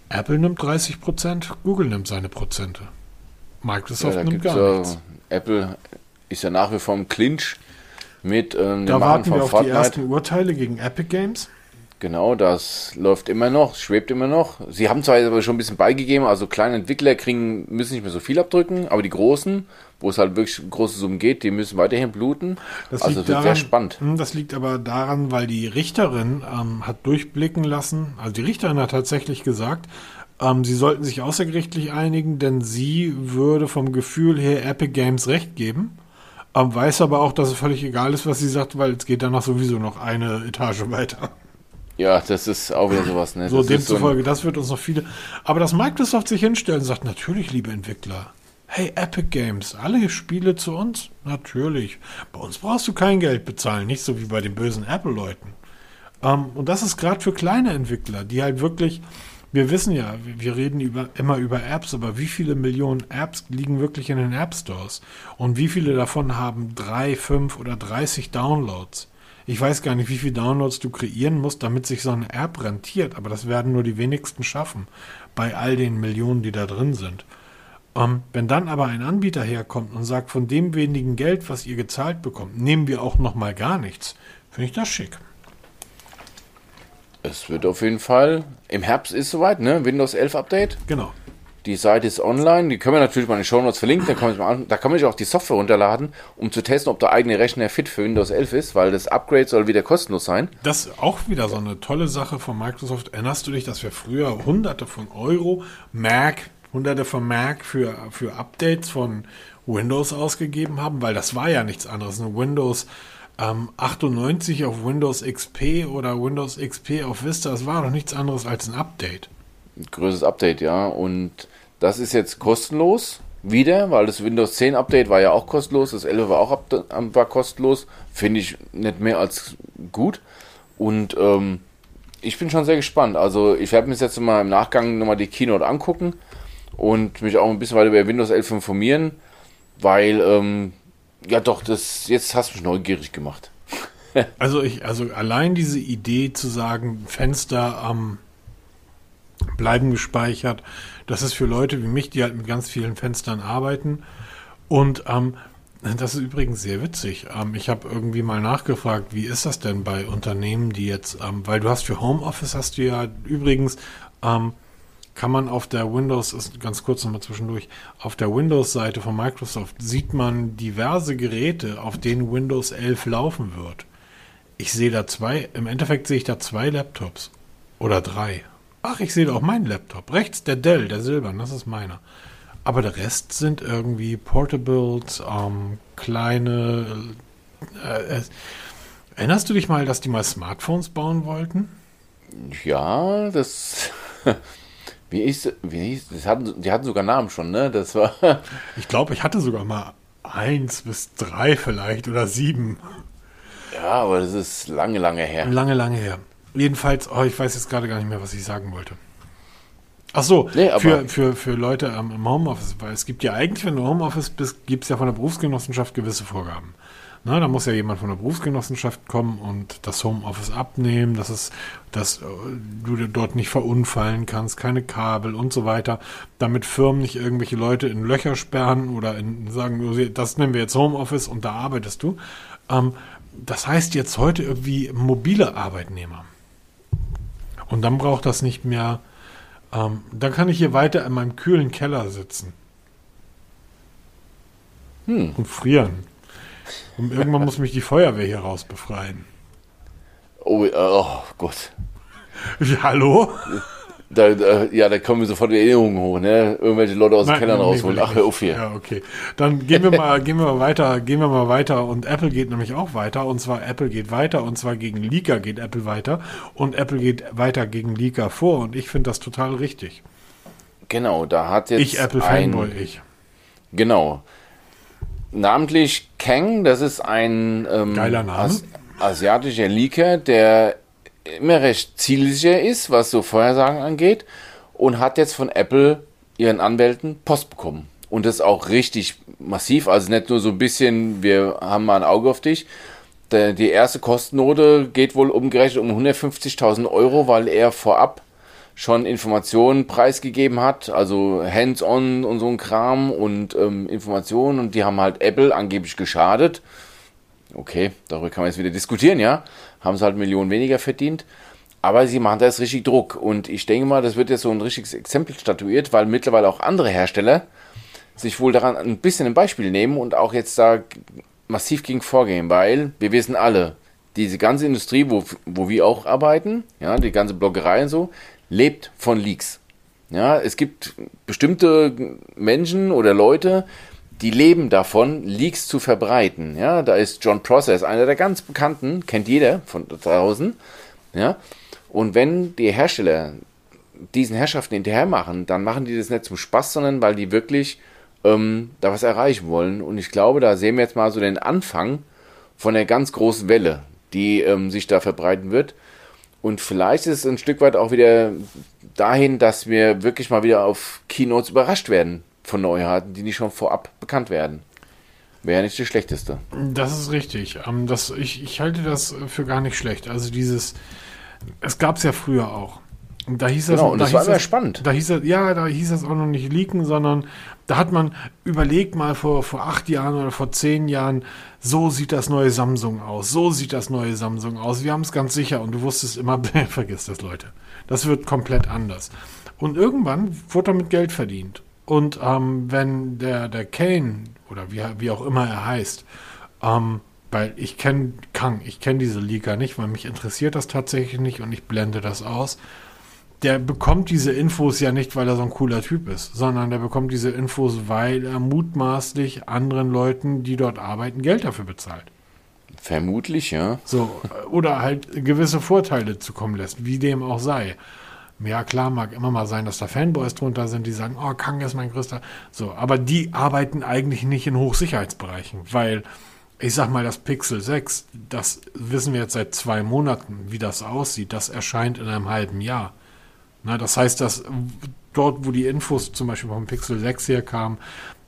Apple nimmt 30%, Google nimmt seine Prozente. Microsoft
da
nimmt gar
ja,
nichts.
Apple ist ja nach wie vor im Clinch mit ähm,
Da warten wir auf die
Fortnite.
ersten Urteile gegen Epic Games.
Genau, das läuft immer noch, schwebt immer noch. Sie haben zwar aber schon ein bisschen beigegeben, also kleine Entwickler kriegen, müssen nicht mehr so viel abdrücken, aber die großen, wo es halt wirklich große Summen geht, die müssen weiterhin bluten.
Das
also wird
daran,
sehr spannend.
Hm, Das liegt aber daran, weil die Richterin ähm, hat durchblicken lassen, also die Richterin hat tatsächlich gesagt, ähm, sie sollten sich außergerichtlich einigen, denn sie würde vom Gefühl her Epic Games recht geben, ähm, weiß aber auch, dass es völlig egal ist, was sie sagt, weil es geht danach sowieso noch eine Etage weiter.
Ja, das ist auch wieder sowas. Ne?
So
das ist so
demzufolge, das wird uns noch viele. Aber dass Microsoft sich hinstellt und sagt, natürlich, liebe Entwickler, hey, Epic Games, alle Spiele zu uns? Natürlich. Bei uns brauchst du kein Geld bezahlen, nicht so wie bei den bösen Apple-Leuten. Ähm, und das ist gerade für kleine Entwickler, die halt wirklich, wir wissen ja, wir- wir reden über, immer über Apps, aber wie viele Millionen Apps liegen wirklich in den App Stores? Und wie viele davon haben drei, fünf oder 30 Downloads? Ich weiß gar nicht, wie viele Downloads du kreieren musst, damit sich so eine App rentiert, aber das werden nur die wenigsten schaffen, bei all den Millionen, die da drin sind. Ähm, wenn dann aber ein Anbieter herkommt und sagt, von dem wenigen Geld, was ihr gezahlt bekommt, nehmen wir auch noch mal gar nichts, finde ich das schick.
Es wird auf jeden Fall, im Herbst ist soweit, ne? Windows 11 Update.
Genau.
Die Seite ist online, die können wir natürlich mal in den Show Notes verlinken, da kann, man sich mal an, da kann man sich auch die Software runterladen, um zu testen, ob der eigene Rechner fit für Windows 11 ist, weil das Upgrade soll wieder kostenlos sein.
Das ist auch wieder so eine tolle Sache von Microsoft. Erinnerst du dich, dass wir früher hunderte von Euro, Mac, hunderte von Mac für, für Updates von Windows ausgegeben haben? Weil das war ja nichts anderes. Ein Windows ähm, 98 auf Windows XP oder Windows XP auf Vista, das war doch nichts anderes als ein Update.
Ein größeres Update, ja. Und das ist jetzt kostenlos wieder, weil das Windows 10 Update war ja auch kostenlos, das 11 war auch war kostenlos. Finde ich nicht mehr als gut. Und ähm, ich bin schon sehr gespannt. Also ich werde mir jetzt mal im Nachgang nochmal die Keynote angucken und mich auch ein bisschen weiter über Windows 11 informieren, weil ähm, ja doch, das jetzt hast du mich neugierig gemacht.
Also ich, also allein diese Idee zu sagen, Fenster ähm, bleiben gespeichert, das ist für Leute wie mich, die halt mit ganz vielen Fenstern arbeiten. Und ähm, das ist übrigens sehr witzig. Ähm, ich habe irgendwie mal nachgefragt, wie ist das denn bei Unternehmen, die jetzt, ähm, weil du hast für Homeoffice hast du ja übrigens ähm, kann man auf der Windows, ist ganz kurz nochmal zwischendurch, auf der Windows-Seite von Microsoft sieht man diverse Geräte, auf denen Windows 11 laufen wird. Ich sehe da zwei, im Endeffekt sehe ich da zwei Laptops oder drei. Ach, ich sehe da auch meinen Laptop. Rechts der Dell, der silbern, das ist meiner. Aber der Rest sind irgendwie Portables, ähm, kleine. Äh, äh, erinnerst du dich mal, dass die mal Smartphones bauen wollten?
Ja, das. Wie ist, wie hieß, das hatten, die hatten sogar Namen schon, ne? Das war.
Ich glaube, ich hatte sogar mal eins bis drei vielleicht oder sieben.
Ja, aber das ist lange, lange her.
Lange, lange her. Jedenfalls, oh, ich weiß jetzt gerade gar nicht mehr, was ich sagen wollte. Ach so,
Nee,
für, für, für Leute ähm, im Homeoffice, weil es gibt ja eigentlich, wenn du im Homeoffice bist, gibt es ja von der Berufsgenossenschaft gewisse Vorgaben. Na, da muss ja jemand von der Berufsgenossenschaft kommen und das Homeoffice abnehmen, dass, es, dass äh, du dort nicht verunfallen kannst, keine Kabel und so weiter, damit Firmen nicht irgendwelche Leute in Löcher sperren oder in, sagen, das nennen wir jetzt Homeoffice und da arbeitest du. Ähm, das heißt jetzt heute irgendwie mobile Arbeitnehmer. Und dann braucht das nicht mehr. Ähm, dann kann ich hier weiter in meinem kühlen Keller sitzen.
Hm.
Und frieren. Und irgendwann muss mich die Feuerwehr hier raus befreien.
Oh, oh Gott.
Hallo?
Da, da, ja, da kommen mir sofort die Erinnerungen hoch, ne? Irgendwelche Leute aus dem Keller rausholen. Ach, hör auf hier.
Ja, okay. Dann gehen wir mal, gehen wir mal weiter, gehen wir mal weiter und Apple geht nämlich auch weiter und zwar Apple geht weiter und zwar gegen Leaker geht Apple weiter und Apple geht weiter gegen Leaker vor und ich finde das total richtig.
Genau, da hat jetzt
Ich Apple Fanboy, ich.
Genau. Namentlich Kang, das ist ein ähm,
Geiler Name.
asiatischer Leaker, der immer recht zielsicher ist, was so Vorhersagen angeht, und hat jetzt von Apple ihren Anwälten Post bekommen. Und das auch richtig massiv, also nicht nur so ein bisschen, wir haben mal ein Auge auf dich. Die erste Kostennote geht wohl umgerechnet um 150.000 Euro, weil er vorab schon Informationen preisgegeben hat, also Hands-on und so ein Kram und ähm, Informationen und die haben halt Apple angeblich geschadet. Okay, darüber kann man jetzt wieder diskutieren, ja. Haben sie halt Millionen weniger verdient. Aber sie machen da jetzt richtig Druck. Und ich denke mal, das wird jetzt so ein richtiges Exempel statuiert, weil mittlerweile auch andere Hersteller sich wohl daran ein bisschen ein Beispiel nehmen und auch jetzt da massiv gegen vorgehen, weil wir wissen alle, diese ganze Industrie, wo, wo wir auch arbeiten, ja, die ganze Bloggerei und so, lebt von Leaks. Ja, es gibt bestimmte Menschen oder Leute, die leben davon, Leaks zu verbreiten. Ja, da ist John Process, einer der ganz bekannten, kennt jeder von draußen. Ja, und wenn die Hersteller diesen Herrschaften hinterher machen, dann machen die das nicht zum Spaß, sondern weil die wirklich ähm, da was erreichen wollen. Und ich glaube, da sehen wir jetzt mal so den Anfang von der ganz großen Welle, die ähm, sich da verbreiten wird. Und vielleicht ist es ein Stück weit auch wieder dahin, dass wir wirklich mal wieder auf Keynotes überrascht werden von Neuheiten, die nicht schon vorab bekannt werden. Wäre nicht das Schlechteste.
Das ist richtig. Ähm, das, ich, ich halte das für gar nicht schlecht. Also dieses, es gab es ja früher auch. Da hieß das,
genau, und
da
das war
hieß
immer
das,
spannend.
Da hieß das, ja, da hieß das auch noch nicht leaken, sondern da hat man überlegt mal vor, vor acht Jahren oder vor zehn Jahren, so sieht das neue Samsung aus, so sieht das neue Samsung aus. Wir haben es ganz sicher und du wusstest immer, vergiss das, Leute. Das wird komplett anders. Und irgendwann wurde damit Geld verdient. Und ähm, wenn der, der Kane oder wie, wie auch immer er heißt, ähm, weil ich kenne Kang, ich kenne diese Liga nicht, weil mich interessiert das tatsächlich nicht und ich blende das aus der bekommt diese Infos ja nicht, weil er so ein cooler Typ ist, sondern der bekommt diese Infos, weil er mutmaßlich anderen Leuten, die dort arbeiten, Geld dafür bezahlt.
Vermutlich, ja.
So, oder halt gewisse Vorteile zukommen lässt, wie dem auch sei. Ja, klar, mag immer mal sein, dass da Fanboys drunter sind, die sagen, oh, Kang ist mein größter. So, aber die arbeiten eigentlich nicht in Hochsicherheitsbereichen, weil ich sag mal, das Pixel 6, das wissen wir jetzt seit zwei Monaten, wie das aussieht. Das erscheint in einem halben Jahr. Na, das heißt, dass dort, wo die Infos zum Beispiel vom Pixel 6 herkamen,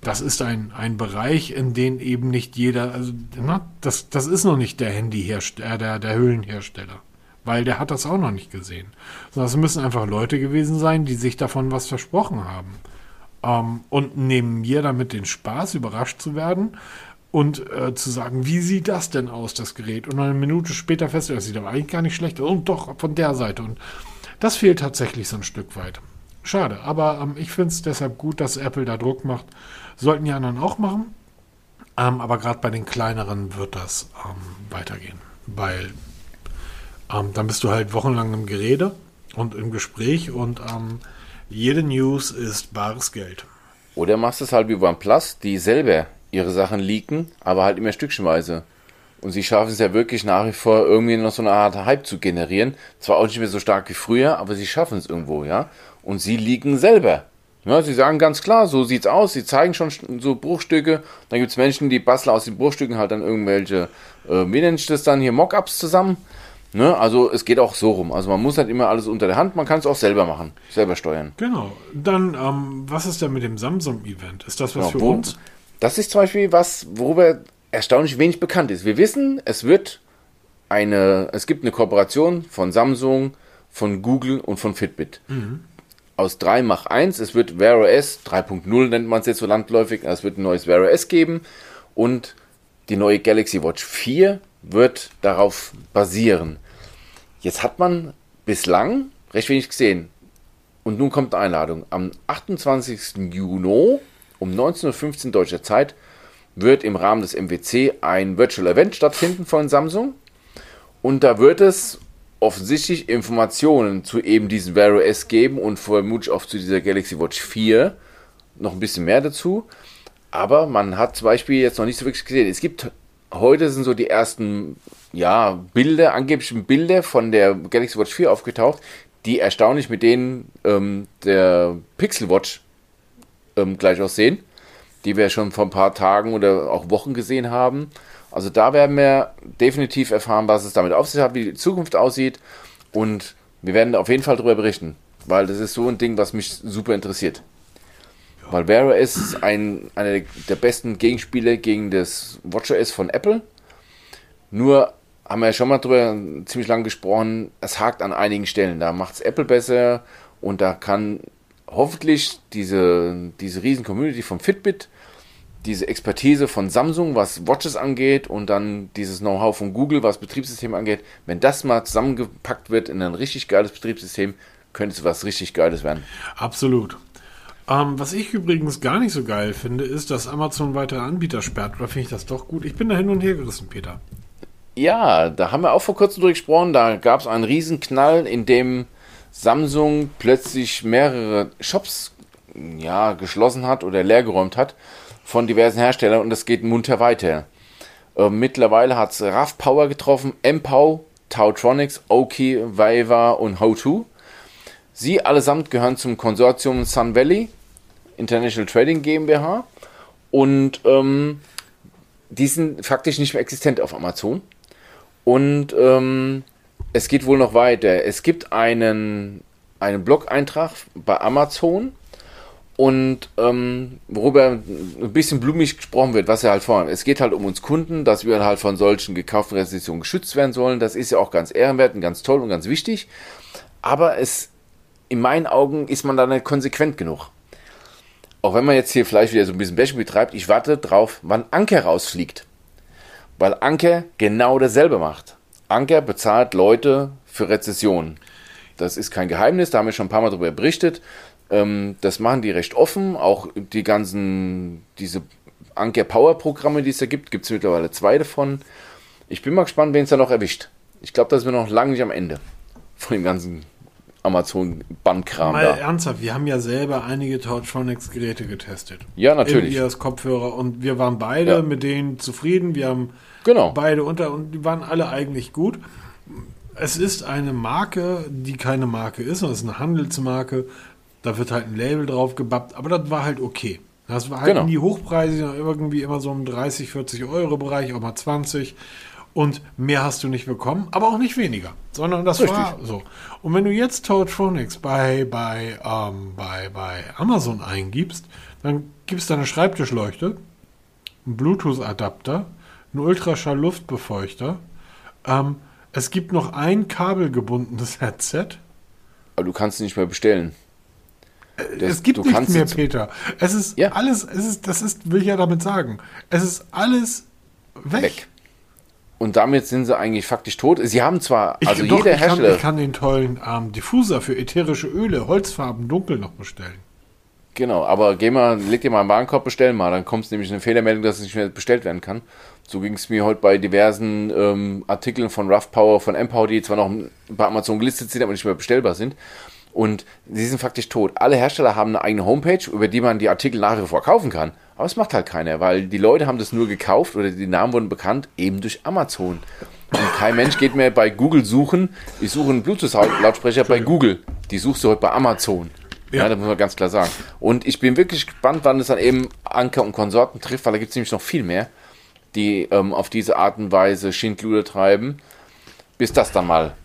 das ist ein, ein Bereich, in dem eben nicht jeder, also na, das, das ist noch nicht der Handyhersteller, äh, der, der Hüllenhersteller, weil der hat das auch noch nicht gesehen. Sondern es müssen einfach Leute gewesen sein, die sich davon was versprochen haben. Ähm, und nehmen mir damit den Spaß, überrascht zu werden und äh, zu sagen, wie sieht das denn aus, das Gerät? Und eine Minute später feststellen, das sieht aber eigentlich gar nicht schlecht aus. Und doch von der Seite. Und das fehlt tatsächlich so ein Stück weit. Schade, aber ähm, ich finde es deshalb gut, dass Apple da Druck macht. Sollten die anderen auch machen. Ähm, aber gerade bei den kleineren wird das ähm, weitergehen. Weil ähm, dann bist du halt wochenlang im Gerede und im Gespräch und ähm, jede News ist bares Geld.
Oder machst es halt wie OnePlus, die selber ihre Sachen leaken, aber halt immer stückchenweise. Und sie schaffen es ja wirklich nach wie vor irgendwie noch so eine Art Hype zu generieren. Zwar auch nicht mehr so stark wie früher, aber sie schaffen es irgendwo, ja. Und sie liegen selber. Ja, sie sagen ganz klar, so sieht's aus. Sie zeigen schon so Bruchstücke. Dann gibt es Menschen, die basteln aus den Bruchstücken halt dann irgendwelche, äh, wie nennt sich das dann hier, Mockups zusammen. Ne? Also es geht auch so rum. Also man muss halt immer alles unter der Hand, man kann es auch selber machen, selber steuern.
Genau. Dann, ähm, was ist denn mit dem Samsung-Event? Ist das was
Ja,
für
wo-
uns?
Das ist zum Beispiel was, worüber erstaunlich wenig bekannt ist. Wir wissen, es wird eine, es gibt eine Kooperation von Samsung, von Google und von Fitbit. Aus 3 mach 1, es wird Wear OS 3.0 nennt man es jetzt so landläufig, es wird ein neues Wear OS geben und die neue Galaxy Watch 4 wird darauf basieren. Jetzt hat man bislang recht wenig gesehen. Und nun kommt eine Einladung. Am 28. Juni um 19.15 Uhr deutscher Zeit wird im Rahmen des MWC ein Virtual Event stattfinden von Samsung. Und da wird es offensichtlich Informationen zu eben diesem Wear OS geben und vermutlich auch zu dieser Galaxy Watch 4 noch ein bisschen mehr dazu. Aber man hat zum Beispiel jetzt noch nicht so wirklich gesehen. Es gibt heute sind so die ersten ja, Bilder, angeblichen Bilder von der Galaxy Watch 4 aufgetaucht, die erstaunlich mit denen ähm, der Pixel Watch ähm, gleich aussehen, die wir schon vor ein paar Tagen oder auch Wochen gesehen haben. Also da werden wir definitiv erfahren, was es damit auf sich hat, wie die Zukunft aussieht und wir werden auf jeden Fall darüber berichten, weil das ist so ein Ding, was mich super interessiert. Weil OS ist ein, einer der besten Gegenspiele gegen das WatchOS von Apple. Nur haben wir ja schon mal drüber ziemlich lange gesprochen, es hakt an einigen Stellen. Da macht es Apple besser und da kann hoffentlich diese, diese riesen Community von Fitbit, diese Expertise von Samsung, was Watches angeht und dann dieses Know-how von Google, was Betriebssystem angeht, wenn das mal zusammengepackt wird in ein richtig geiles Betriebssystem, könnte es was richtig Geiles werden.
Absolut. Ähm, was ich übrigens gar nicht so geil finde, ist, dass Amazon weitere Anbieter sperrt. Oder finde ich das doch gut? Ich bin da hin und her gerissen, Peter.
Ja, da haben wir auch vor kurzem drüber gesprochen. Da gab es einen Riesenknall, in dem Samsung plötzlich mehrere Shops ja, geschlossen hat oder leergeräumt hat von diversen Herstellern und das geht munter weiter. Äh, mittlerweile hat es RAV Power getroffen, MPOW, Tautronics, Oki, Viva und Ho2. Sie allesamt gehören zum Konsortium Sun Valley International Trading GmbH und ähm, die sind faktisch nicht mehr existent auf Amazon. Und ähm, es geht wohl noch weiter. Es gibt einen, einen Blog-Eintrag bei Amazon und ähm, worüber ein bisschen blumig gesprochen wird, was ja halt vorhin. Es geht halt um uns Kunden, dass wir halt von solchen gekauften Restriktionen geschützt werden sollen. Das ist ja auch ganz ehrenwert und ganz toll und ganz wichtig. Aber es, in meinen Augen, ist man da nicht konsequent genug. Auch wenn man jetzt hier vielleicht wieder so ein bisschen Bashing betreibt, ich warte drauf, wann Anker rausfliegt. Weil Anker genau dasselbe macht. Anker bezahlt Leute für Rezessionen. Das ist kein Geheimnis, da haben wir schon ein paar Mal darüber berichtet. Ähm, das machen die recht offen. Auch die ganzen, diese Anker Power Programme, die es da gibt, gibt es mittlerweile zwei davon. Ich bin mal gespannt, wen es da noch erwischt. Ich glaube, da sind wir noch lange nicht am Ende von dem ganzen Amazon-Bandkram
Mal da. ernsthaft, wir haben ja selber einige Tortronics-Geräte getestet.
Ja, natürlich.
Ias Kopfhörer und wir waren beide ja. mit denen zufrieden. Wir haben
genau.
beide unter und die waren alle eigentlich gut. Es ist eine Marke, die keine Marke ist, sondern es ist eine Handelsmarke. Da wird halt ein Label drauf gebappt, aber das war halt okay. Das war halt genau. nie hochpreisig, irgendwie immer so im 30, 40 Euro Bereich, auch mal 20. Und mehr hast du nicht bekommen, aber auch nicht weniger, sondern das Richtig. war so. Und wenn du jetzt Toadtronics bei, bei, ähm, bei, bei Amazon eingibst, dann gibst du eine Schreibtischleuchte, einen Bluetooth-Adapter, einen Ultraschall-Luftbefeuchter. Ähm, es gibt noch ein kabelgebundenes Headset.
Aber du kannst es nicht mehr bestellen.
Das, es gibt nichts mehr, Peter. Es ist ja. alles, es ist, das ist, will ich ja damit sagen. Es ist alles weg. weg.
Und damit sind sie eigentlich faktisch tot. Sie haben zwar,
ich,
also
doch,
jeder
ich
Hersteller.
Kann, ich kann den tollen ähm, Diffuser für ätherische Öle, Holzfarben, dunkel noch bestellen.
Genau, aber geh mal, leg dir mal einen Warenkorb, bestellen mal, dann kommt es nämlich eine Fehlermeldung, dass es nicht mehr bestellt werden kann. So ging es mir heute bei diversen ähm, Artikeln von Rough Power, von Empower, die zwar noch bei Amazon gelistet sind, aber nicht mehr bestellbar sind. Und sie sind faktisch tot. Alle Hersteller haben eine eigene Homepage, über die man die Artikel nach wie vor kaufen kann. Aber es macht halt keiner, weil die Leute haben das nur gekauft oder die Namen wurden bekannt eben durch Amazon. Und kein Mensch geht mehr bei Google suchen. Ich suche einen Bluetooth-Lautsprecher bei Google. Die suchst du heute bei Amazon. Ja. ja, das muss man ganz klar sagen. Und ich bin wirklich gespannt, wann es dann eben Anker und Konsorten trifft, weil da gibt es nämlich noch viel mehr, die ähm, auf diese Art und Weise Schindluder treiben, bis das dann mal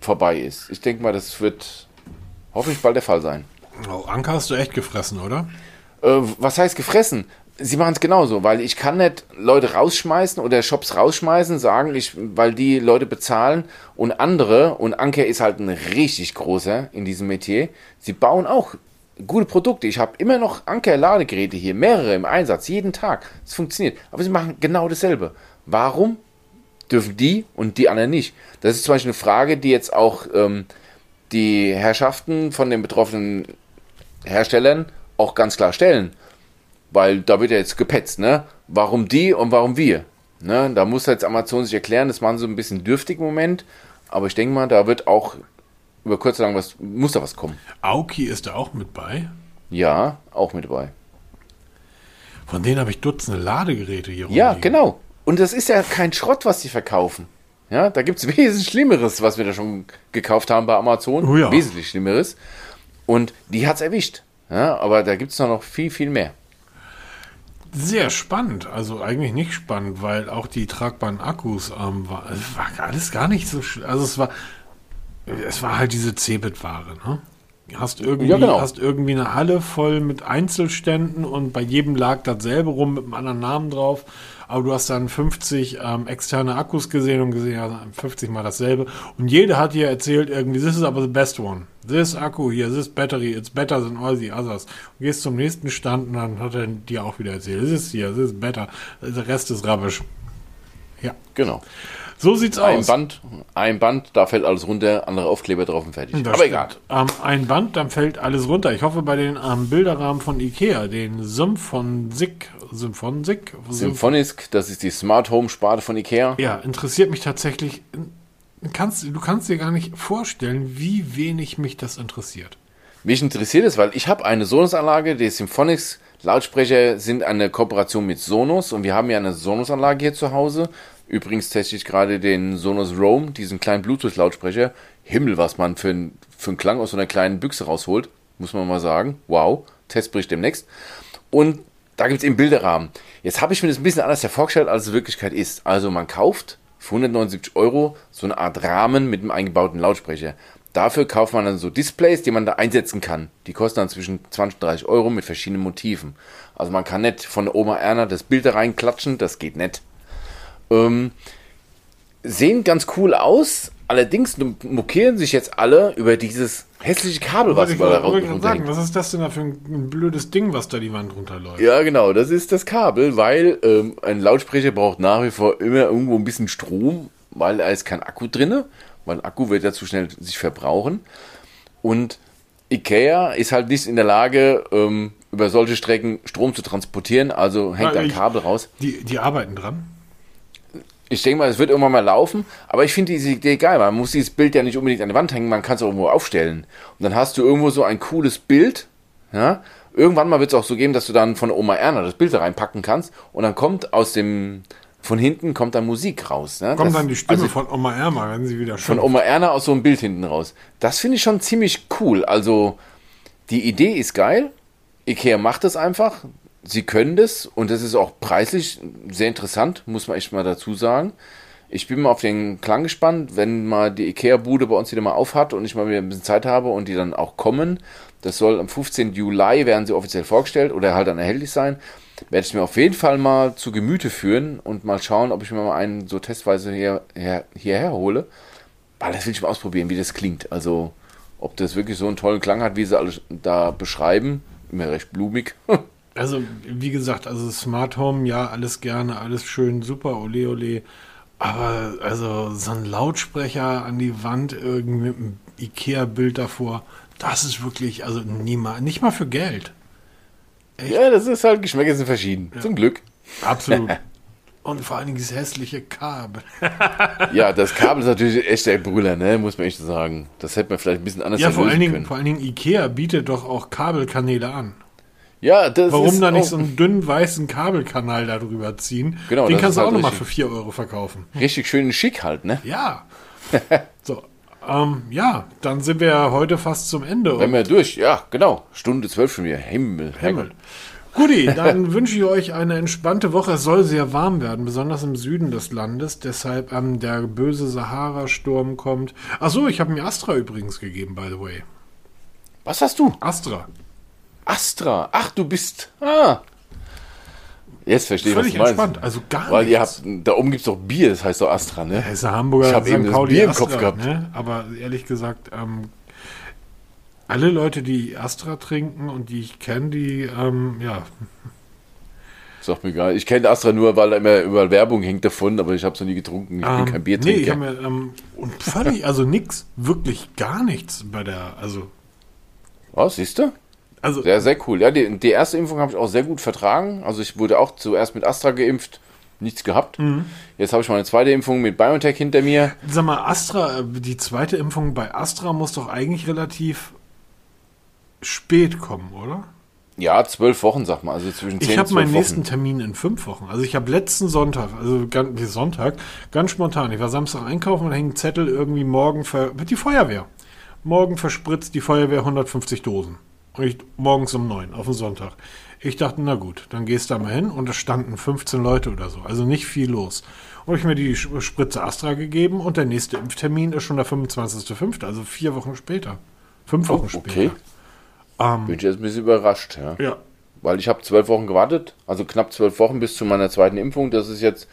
vorbei ist. Ich denke mal, das wird hoffentlich bald der Fall sein.
Oh, Anker hast du echt gefressen, oder?
Äh, was heißt gefressen? Sie machen es genauso, weil ich kann nicht Leute rausschmeißen oder Shops rausschmeißen, sagen, ich, weil die Leute bezahlen und andere, und Anker ist halt ein richtig großer in diesem Metier, sie bauen auch gute Produkte. Ich habe immer noch Anker-Ladegeräte hier, mehrere im Einsatz, jeden Tag. Es funktioniert. Aber sie machen genau dasselbe. Warum dürfen die und die anderen nicht? Das ist zum Beispiel eine Frage, die jetzt auch ähm, die Herrschaften von den betroffenen Herstellern auch ganz klar stellen. Weil da wird ja jetzt gepetzt, ne? Warum die und warum wir? Ne? Da muss jetzt Amazon sich erklären, das machen sie so ein bisschen dürftig im Moment. Aber ich denke mal, da wird auch über kurz oder lang was, muss da was kommen.
Aoki ist da auch mit bei?
Ja, auch mit dabei.
Von denen habe ich Dutzende Ladegeräte hier
Ja, rumliegen. genau. Und das ist ja kein Schrott, was sie verkaufen. Ja, da gibt es wesentlich Schlimmeres, was wir da schon gekauft haben bei Amazon.
Oh ja.
Wesentlich Schlimmeres. Und die hat es erwischt. Ja, aber da gibt es noch viel, viel mehr.
Sehr spannend, also eigentlich nicht spannend, weil auch die tragbaren Akkus ähm, war, war alles gar nicht so, also es war, es war halt diese Cebit-Ware, ne? Hast irgendwie,
Ja, genau.
hast irgendwie eine Halle voll mit Einzelständen und bei jedem lag dasselbe rum mit einem anderen Namen drauf. Aber du hast dann 50 ähm, externe Akkus gesehen und gesehen, ja, 50 mal dasselbe. Und jeder hat dir erzählt, irgendwie, this is aber the best one. This Akku hier, this battery, it's better than all the others. Und gehst zum nächsten Stand und dann hat er dir auch wieder erzählt, this is here, this is better. Der Rest ist rubbish. Ja,
Genau.
So sieht's
Ein
aus.
Band, ein Band, da fällt alles runter, andere Aufkleber drauf und fertig.
Das
Aber egal.
Ähm, ein Band, dann fällt alles runter. Ich hoffe bei den ähm, Bilderrahmen von Ikea, den Symphonsig, Symphonsig,
Symphonisk, das ist die Smart Home Sparte von Ikea.
ja, interessiert mich tatsächlich. Kannst, du kannst dir gar nicht vorstellen, wie wenig mich das interessiert.
Mich interessiert es, weil ich habe eine Sonos-Anlage, die Symphonics Lautsprecher sind eine Kooperation mit Sonos und wir haben ja eine Sonos-Anlage hier zu Hause. Übrigens teste ich gerade den Sonos Roam, diesen kleinen Bluetooth-Lautsprecher. Himmel, was man für, ein, für einen Klang aus so einer kleinen Büchse rausholt, muss man mal sagen. Wow, Testbericht demnächst. Und da gibt es eben Bilderrahmen. Jetzt habe ich mir das ein bisschen anders hervorgestellt, als es in Wirklichkeit ist. Also man kauft für 179 Euro so eine Art Rahmen mit einem eingebauten Lautsprecher. Dafür kauft man dann so Displays, die man da einsetzen kann. Die kosten dann zwischen 20 und 30 Euro mit verschiedenen Motiven. Also man kann nicht von der Oma Erna das Bild da reinklatschen, das geht nicht. Ähm, sehen ganz cool aus, allerdings mokieren sich jetzt alle über dieses hässliche Kabel, was über da
sagen,
runterhängt.
was ist das denn da für ein, blödes Ding, was da die Wand runterläuft?
Ja, genau, das ist das Kabel, weil ähm, ein Lautsprecher braucht nach wie vor immer irgendwo ein bisschen Strom, weil da ist kein Akku drinne, weil Akku wird ja zu schnell sich verbrauchen. Und Ikea ist halt nicht in der Lage, ähm, über solche Strecken Strom zu transportieren, also hängt
Ja,
ein Dann raus.
Die, die arbeiten dran.
Ich denke mal, es wird irgendwann mal laufen, aber ich finde diese Idee geil. Man muss dieses Bild ja nicht unbedingt an die Wand hängen, man kann es auch irgendwo aufstellen. Und dann hast du irgendwo so ein cooles Bild. Ja? Irgendwann mal wird es auch so geben, dass du dann von Oma Erna das Bild da reinpacken kannst und dann kommt aus dem, von hinten kommt dann Musik raus. Ne?
Kommt
das,
dann die Stimme
also
von Oma Erma, wenn sie wieder
von
schon.
Oma Erna aus so einem Bild hinten raus. Das finde ich schon ziemlich cool. Also die Idee ist geil. Ikea macht es einfach. Sie können das und das ist auch preislich sehr interessant, muss man echt mal dazu sagen. Ich bin mal auf den Klang gespannt, wenn mal die Ikea-Bude bei uns wieder mal aufhat und ich mal wieder ein bisschen Zeit habe und die dann auch kommen. Das soll am 15. Juli werden sie offiziell vorgestellt oder halt dann erhältlich sein. Werde ich mir auf jeden Fall mal zu Gemüte führen und mal schauen, ob ich mir mal einen so testweise hier, her, hierher hole. Weil das will ich mal ausprobieren, wie das klingt. Also, ob das wirklich so einen tollen Klang hat, wie sie alle da beschreiben. Immer recht blumig.
Also, wie gesagt, also Smart Home, ja, alles gerne, alles schön, super, ole ole. Aber also so ein Lautsprecher an die Wand irgendwie mit einem Ikea-Bild davor, das ist wirklich, also niemals, nicht mal für Geld.
ja, das ist halt, Geschmäcker sind verschieden. Zum Glück.
Absolut. Und vor allen Dingen dieses hässliche Kabel.
Ja, das Kabel ist natürlich echt der Brüller, ne? muss man echt sagen. Das hätte man vielleicht ein bisschen anders
Ja, vor allen, Dingen,
können.
vor allen Dingen Ikea bietet doch auch Kabelkanäle an.
Ja, das
Warum
ist
da nicht
auch
so einen dünnen weißen Kabelkanal da drüber ziehen?
Genau,
Den kannst du auch
halt
nochmal für
richtig.
4 Euro verkaufen.
richtig schön schick halt, ne?
Ja. so. Ähm, ja, dann sind wir ja heute fast zum Ende.
Wenn wir durch, ja, genau. Stunde zwölf schon wieder. Himmel,
Himmel. Guti, dann wünsche ich euch eine entspannte Woche. Es soll sehr warm werden, besonders im Süden des Landes. Deshalb ähm, der böse Sahara-Sturm kommt. Ach so, ich habe mir Astra übrigens gegeben, by the way.
Was hast du?
Astra.
Astra. Ach, du bist. Ah. Jetzt verstehe ich, was du meinst.
entspannt. Also gar
Weil ihr
nichts.
habt, da oben gibt es doch Bier, das heißt doch Astra, ne?
Er ist ein Hamburger
Ich hab
St.
eben das
Pauli
Bier im
Astra,
Kopf gehabt.
Ne? Aber ehrlich gesagt, ähm, alle Leute, die Astra trinken und die ich kenne, die, ähm, ja,
Sagt mir nicht. Ich kenne Astra nur, weil da immer überall Werbung hängt davon, aber ich habe es noch nie getrunken. Ich
ähm,
bin kein
nee, ich
Biertrinker.
habe mir, ähm, und völlig, also nix, wirklich gar nichts bei der, also,
Was, siehst du?
Also,
Sehr, sehr cool. Ja, die, die erste Impfung habe ich auch sehr gut vertragen. Also ich wurde auch zuerst mit Astra geimpft, nichts gehabt.
Mhm.
Jetzt habe ich meine zweite Impfung mit BioNTech hinter mir.
sag mal, Astra, äh, die zweite Impfung bei Astra muss doch eigentlich relativ spät kommen, oder?
Ja, zwölf Wochen, sag mal. Also zwischen zehn
Ich habe meinen
zwölf
nächsten
Wochen.
Termin in fünf Wochen. Also ich habe letzten Sonntag, also ganz, Sonntag, ganz spontan. Ich war Samstag einkaufen und da hing ein Zettel irgendwie morgen für die Feuerwehr. Morgen verspritzt die Feuerwehr 150 Dosen. Ich morgens um neun auf den Sonntag. Ich dachte, na gut, dann gehst du da mal hin und da standen 15 Leute oder so. Also nicht viel los. Und ich mir die Spritze Astra gegeben und der nächste Impftermin ist schon der 25.05., also vier Wochen später. Fünf Wochen
Oh,
später.
okay.
Ähm,
Bin ich jetzt ein bisschen überrascht, ja.
ja.
Weil ich habe zwölf Wochen gewartet, also knapp zwölf Wochen bis zu meiner zweiten Impfung. Das ist jetzt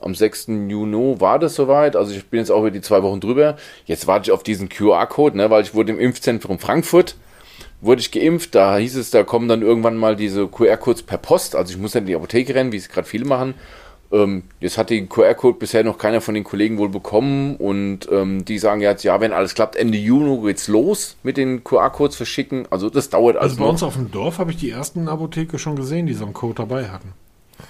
am 6. Juni war das soweit. Also ich bin jetzt auch über die zwei Wochen drüber. Jetzt warte ich auf diesen QR-Code, ne, weil ich wurde im Impfzentrum Frankfurt, wurde ich geimpft. Da hieß es, da kommen dann irgendwann mal diese QR-Codes per Post. Also ich muss dann in die Apotheke rennen, wie es gerade viele machen. Ähm, jetzt hat den QR-Code bisher noch keiner von den Kollegen wohl bekommen und ähm, die sagen jetzt, ja, wenn alles klappt, Ende Juni geht's los mit den QR-Codes verschicken. Also das dauert
Also
also
bei
noch.
uns auf dem Dorf habe ich die ersten Apotheke schon gesehen, die so einen Code dabei hatten.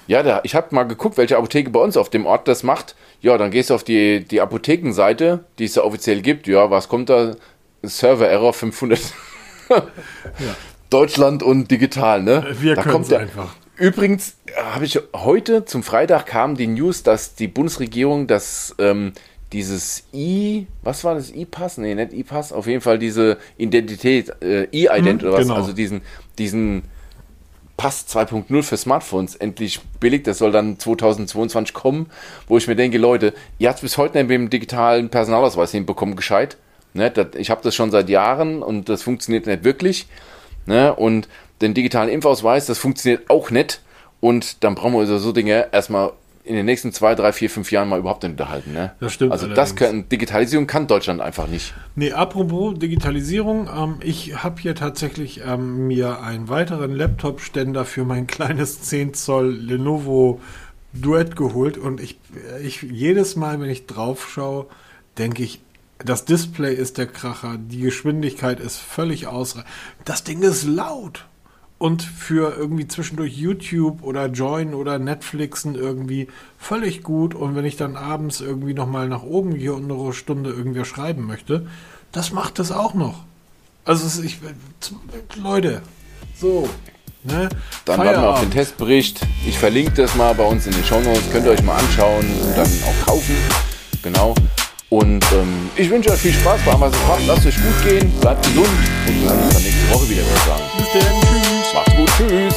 Ja, da, ich habe mal geguckt, welche Apotheke bei uns auf dem Ort das macht. Ja, dann gehst du auf die, die Apothekenseite, die es da offiziell gibt. Ja, was kommt da? Server-Error 500. Deutschland und digital, ne?
Wir
da kommt der,
einfach.
Übrigens äh, habe ich heute zum Freitag kam die News, dass die Bundesregierung das ähm, dieses I, was war das I-Pass? Nee, nicht I-Pass, auf jeden Fall diese Identität, äh, I-Ident
Hm,
oder was,
genau.
also diesen diesen Pass 2.0 für Smartphones endlich billig. Das soll dann 2022 kommen, wo ich mir denke, Leute, ihr habt bis heute nicht mit dem digitalen Personalausweis hinbekommen, gescheit. Ne, das, ich habe das schon seit Jahren und das funktioniert nicht wirklich. Ne, und den digitalen Impfausweis, das funktioniert auch nicht. Und dann brauchen wir also so Dinge erstmal in den nächsten zwei, drei, vier, fünf Jahren mal überhaupt nicht unterhalten. Ne?
Das stimmt
Also das kann, Digitalisierung kann Deutschland einfach nicht.
Nee, apropos Digitalisierung, ähm, ich habe hier tatsächlich ähm, mir einen weiteren Laptop-Ständer für mein kleines 10 Zoll Lenovo Duett geholt und ich, ich jedes Mal, wenn ich drauf schaue, denke ich, das Display ist der Kracher, die Geschwindigkeit ist völlig ausreichend. Das Ding ist laut. Und für irgendwie zwischendurch YouTube oder Join oder Netflixen irgendwie völlig gut. Und wenn ich dann abends irgendwie nochmal nach oben gehe und eine Stunde irgendwer schreiben möchte, das macht es auch noch. Also ich, Leute, so, ne?
Dann warten wir auf den Testbericht. Ich verlinke das mal bei uns in den Shownotes. Könnt ihr euch mal anschauen und dann auch kaufen. Genau. Und ähm, ich wünsche euch viel Spaß bei Amazon Fun. Lasst euch gut gehen, bleibt gesund und wir hören uns dann nächste Woche wieder.
Bis dann, tschüss.
Macht's gut, tschüss.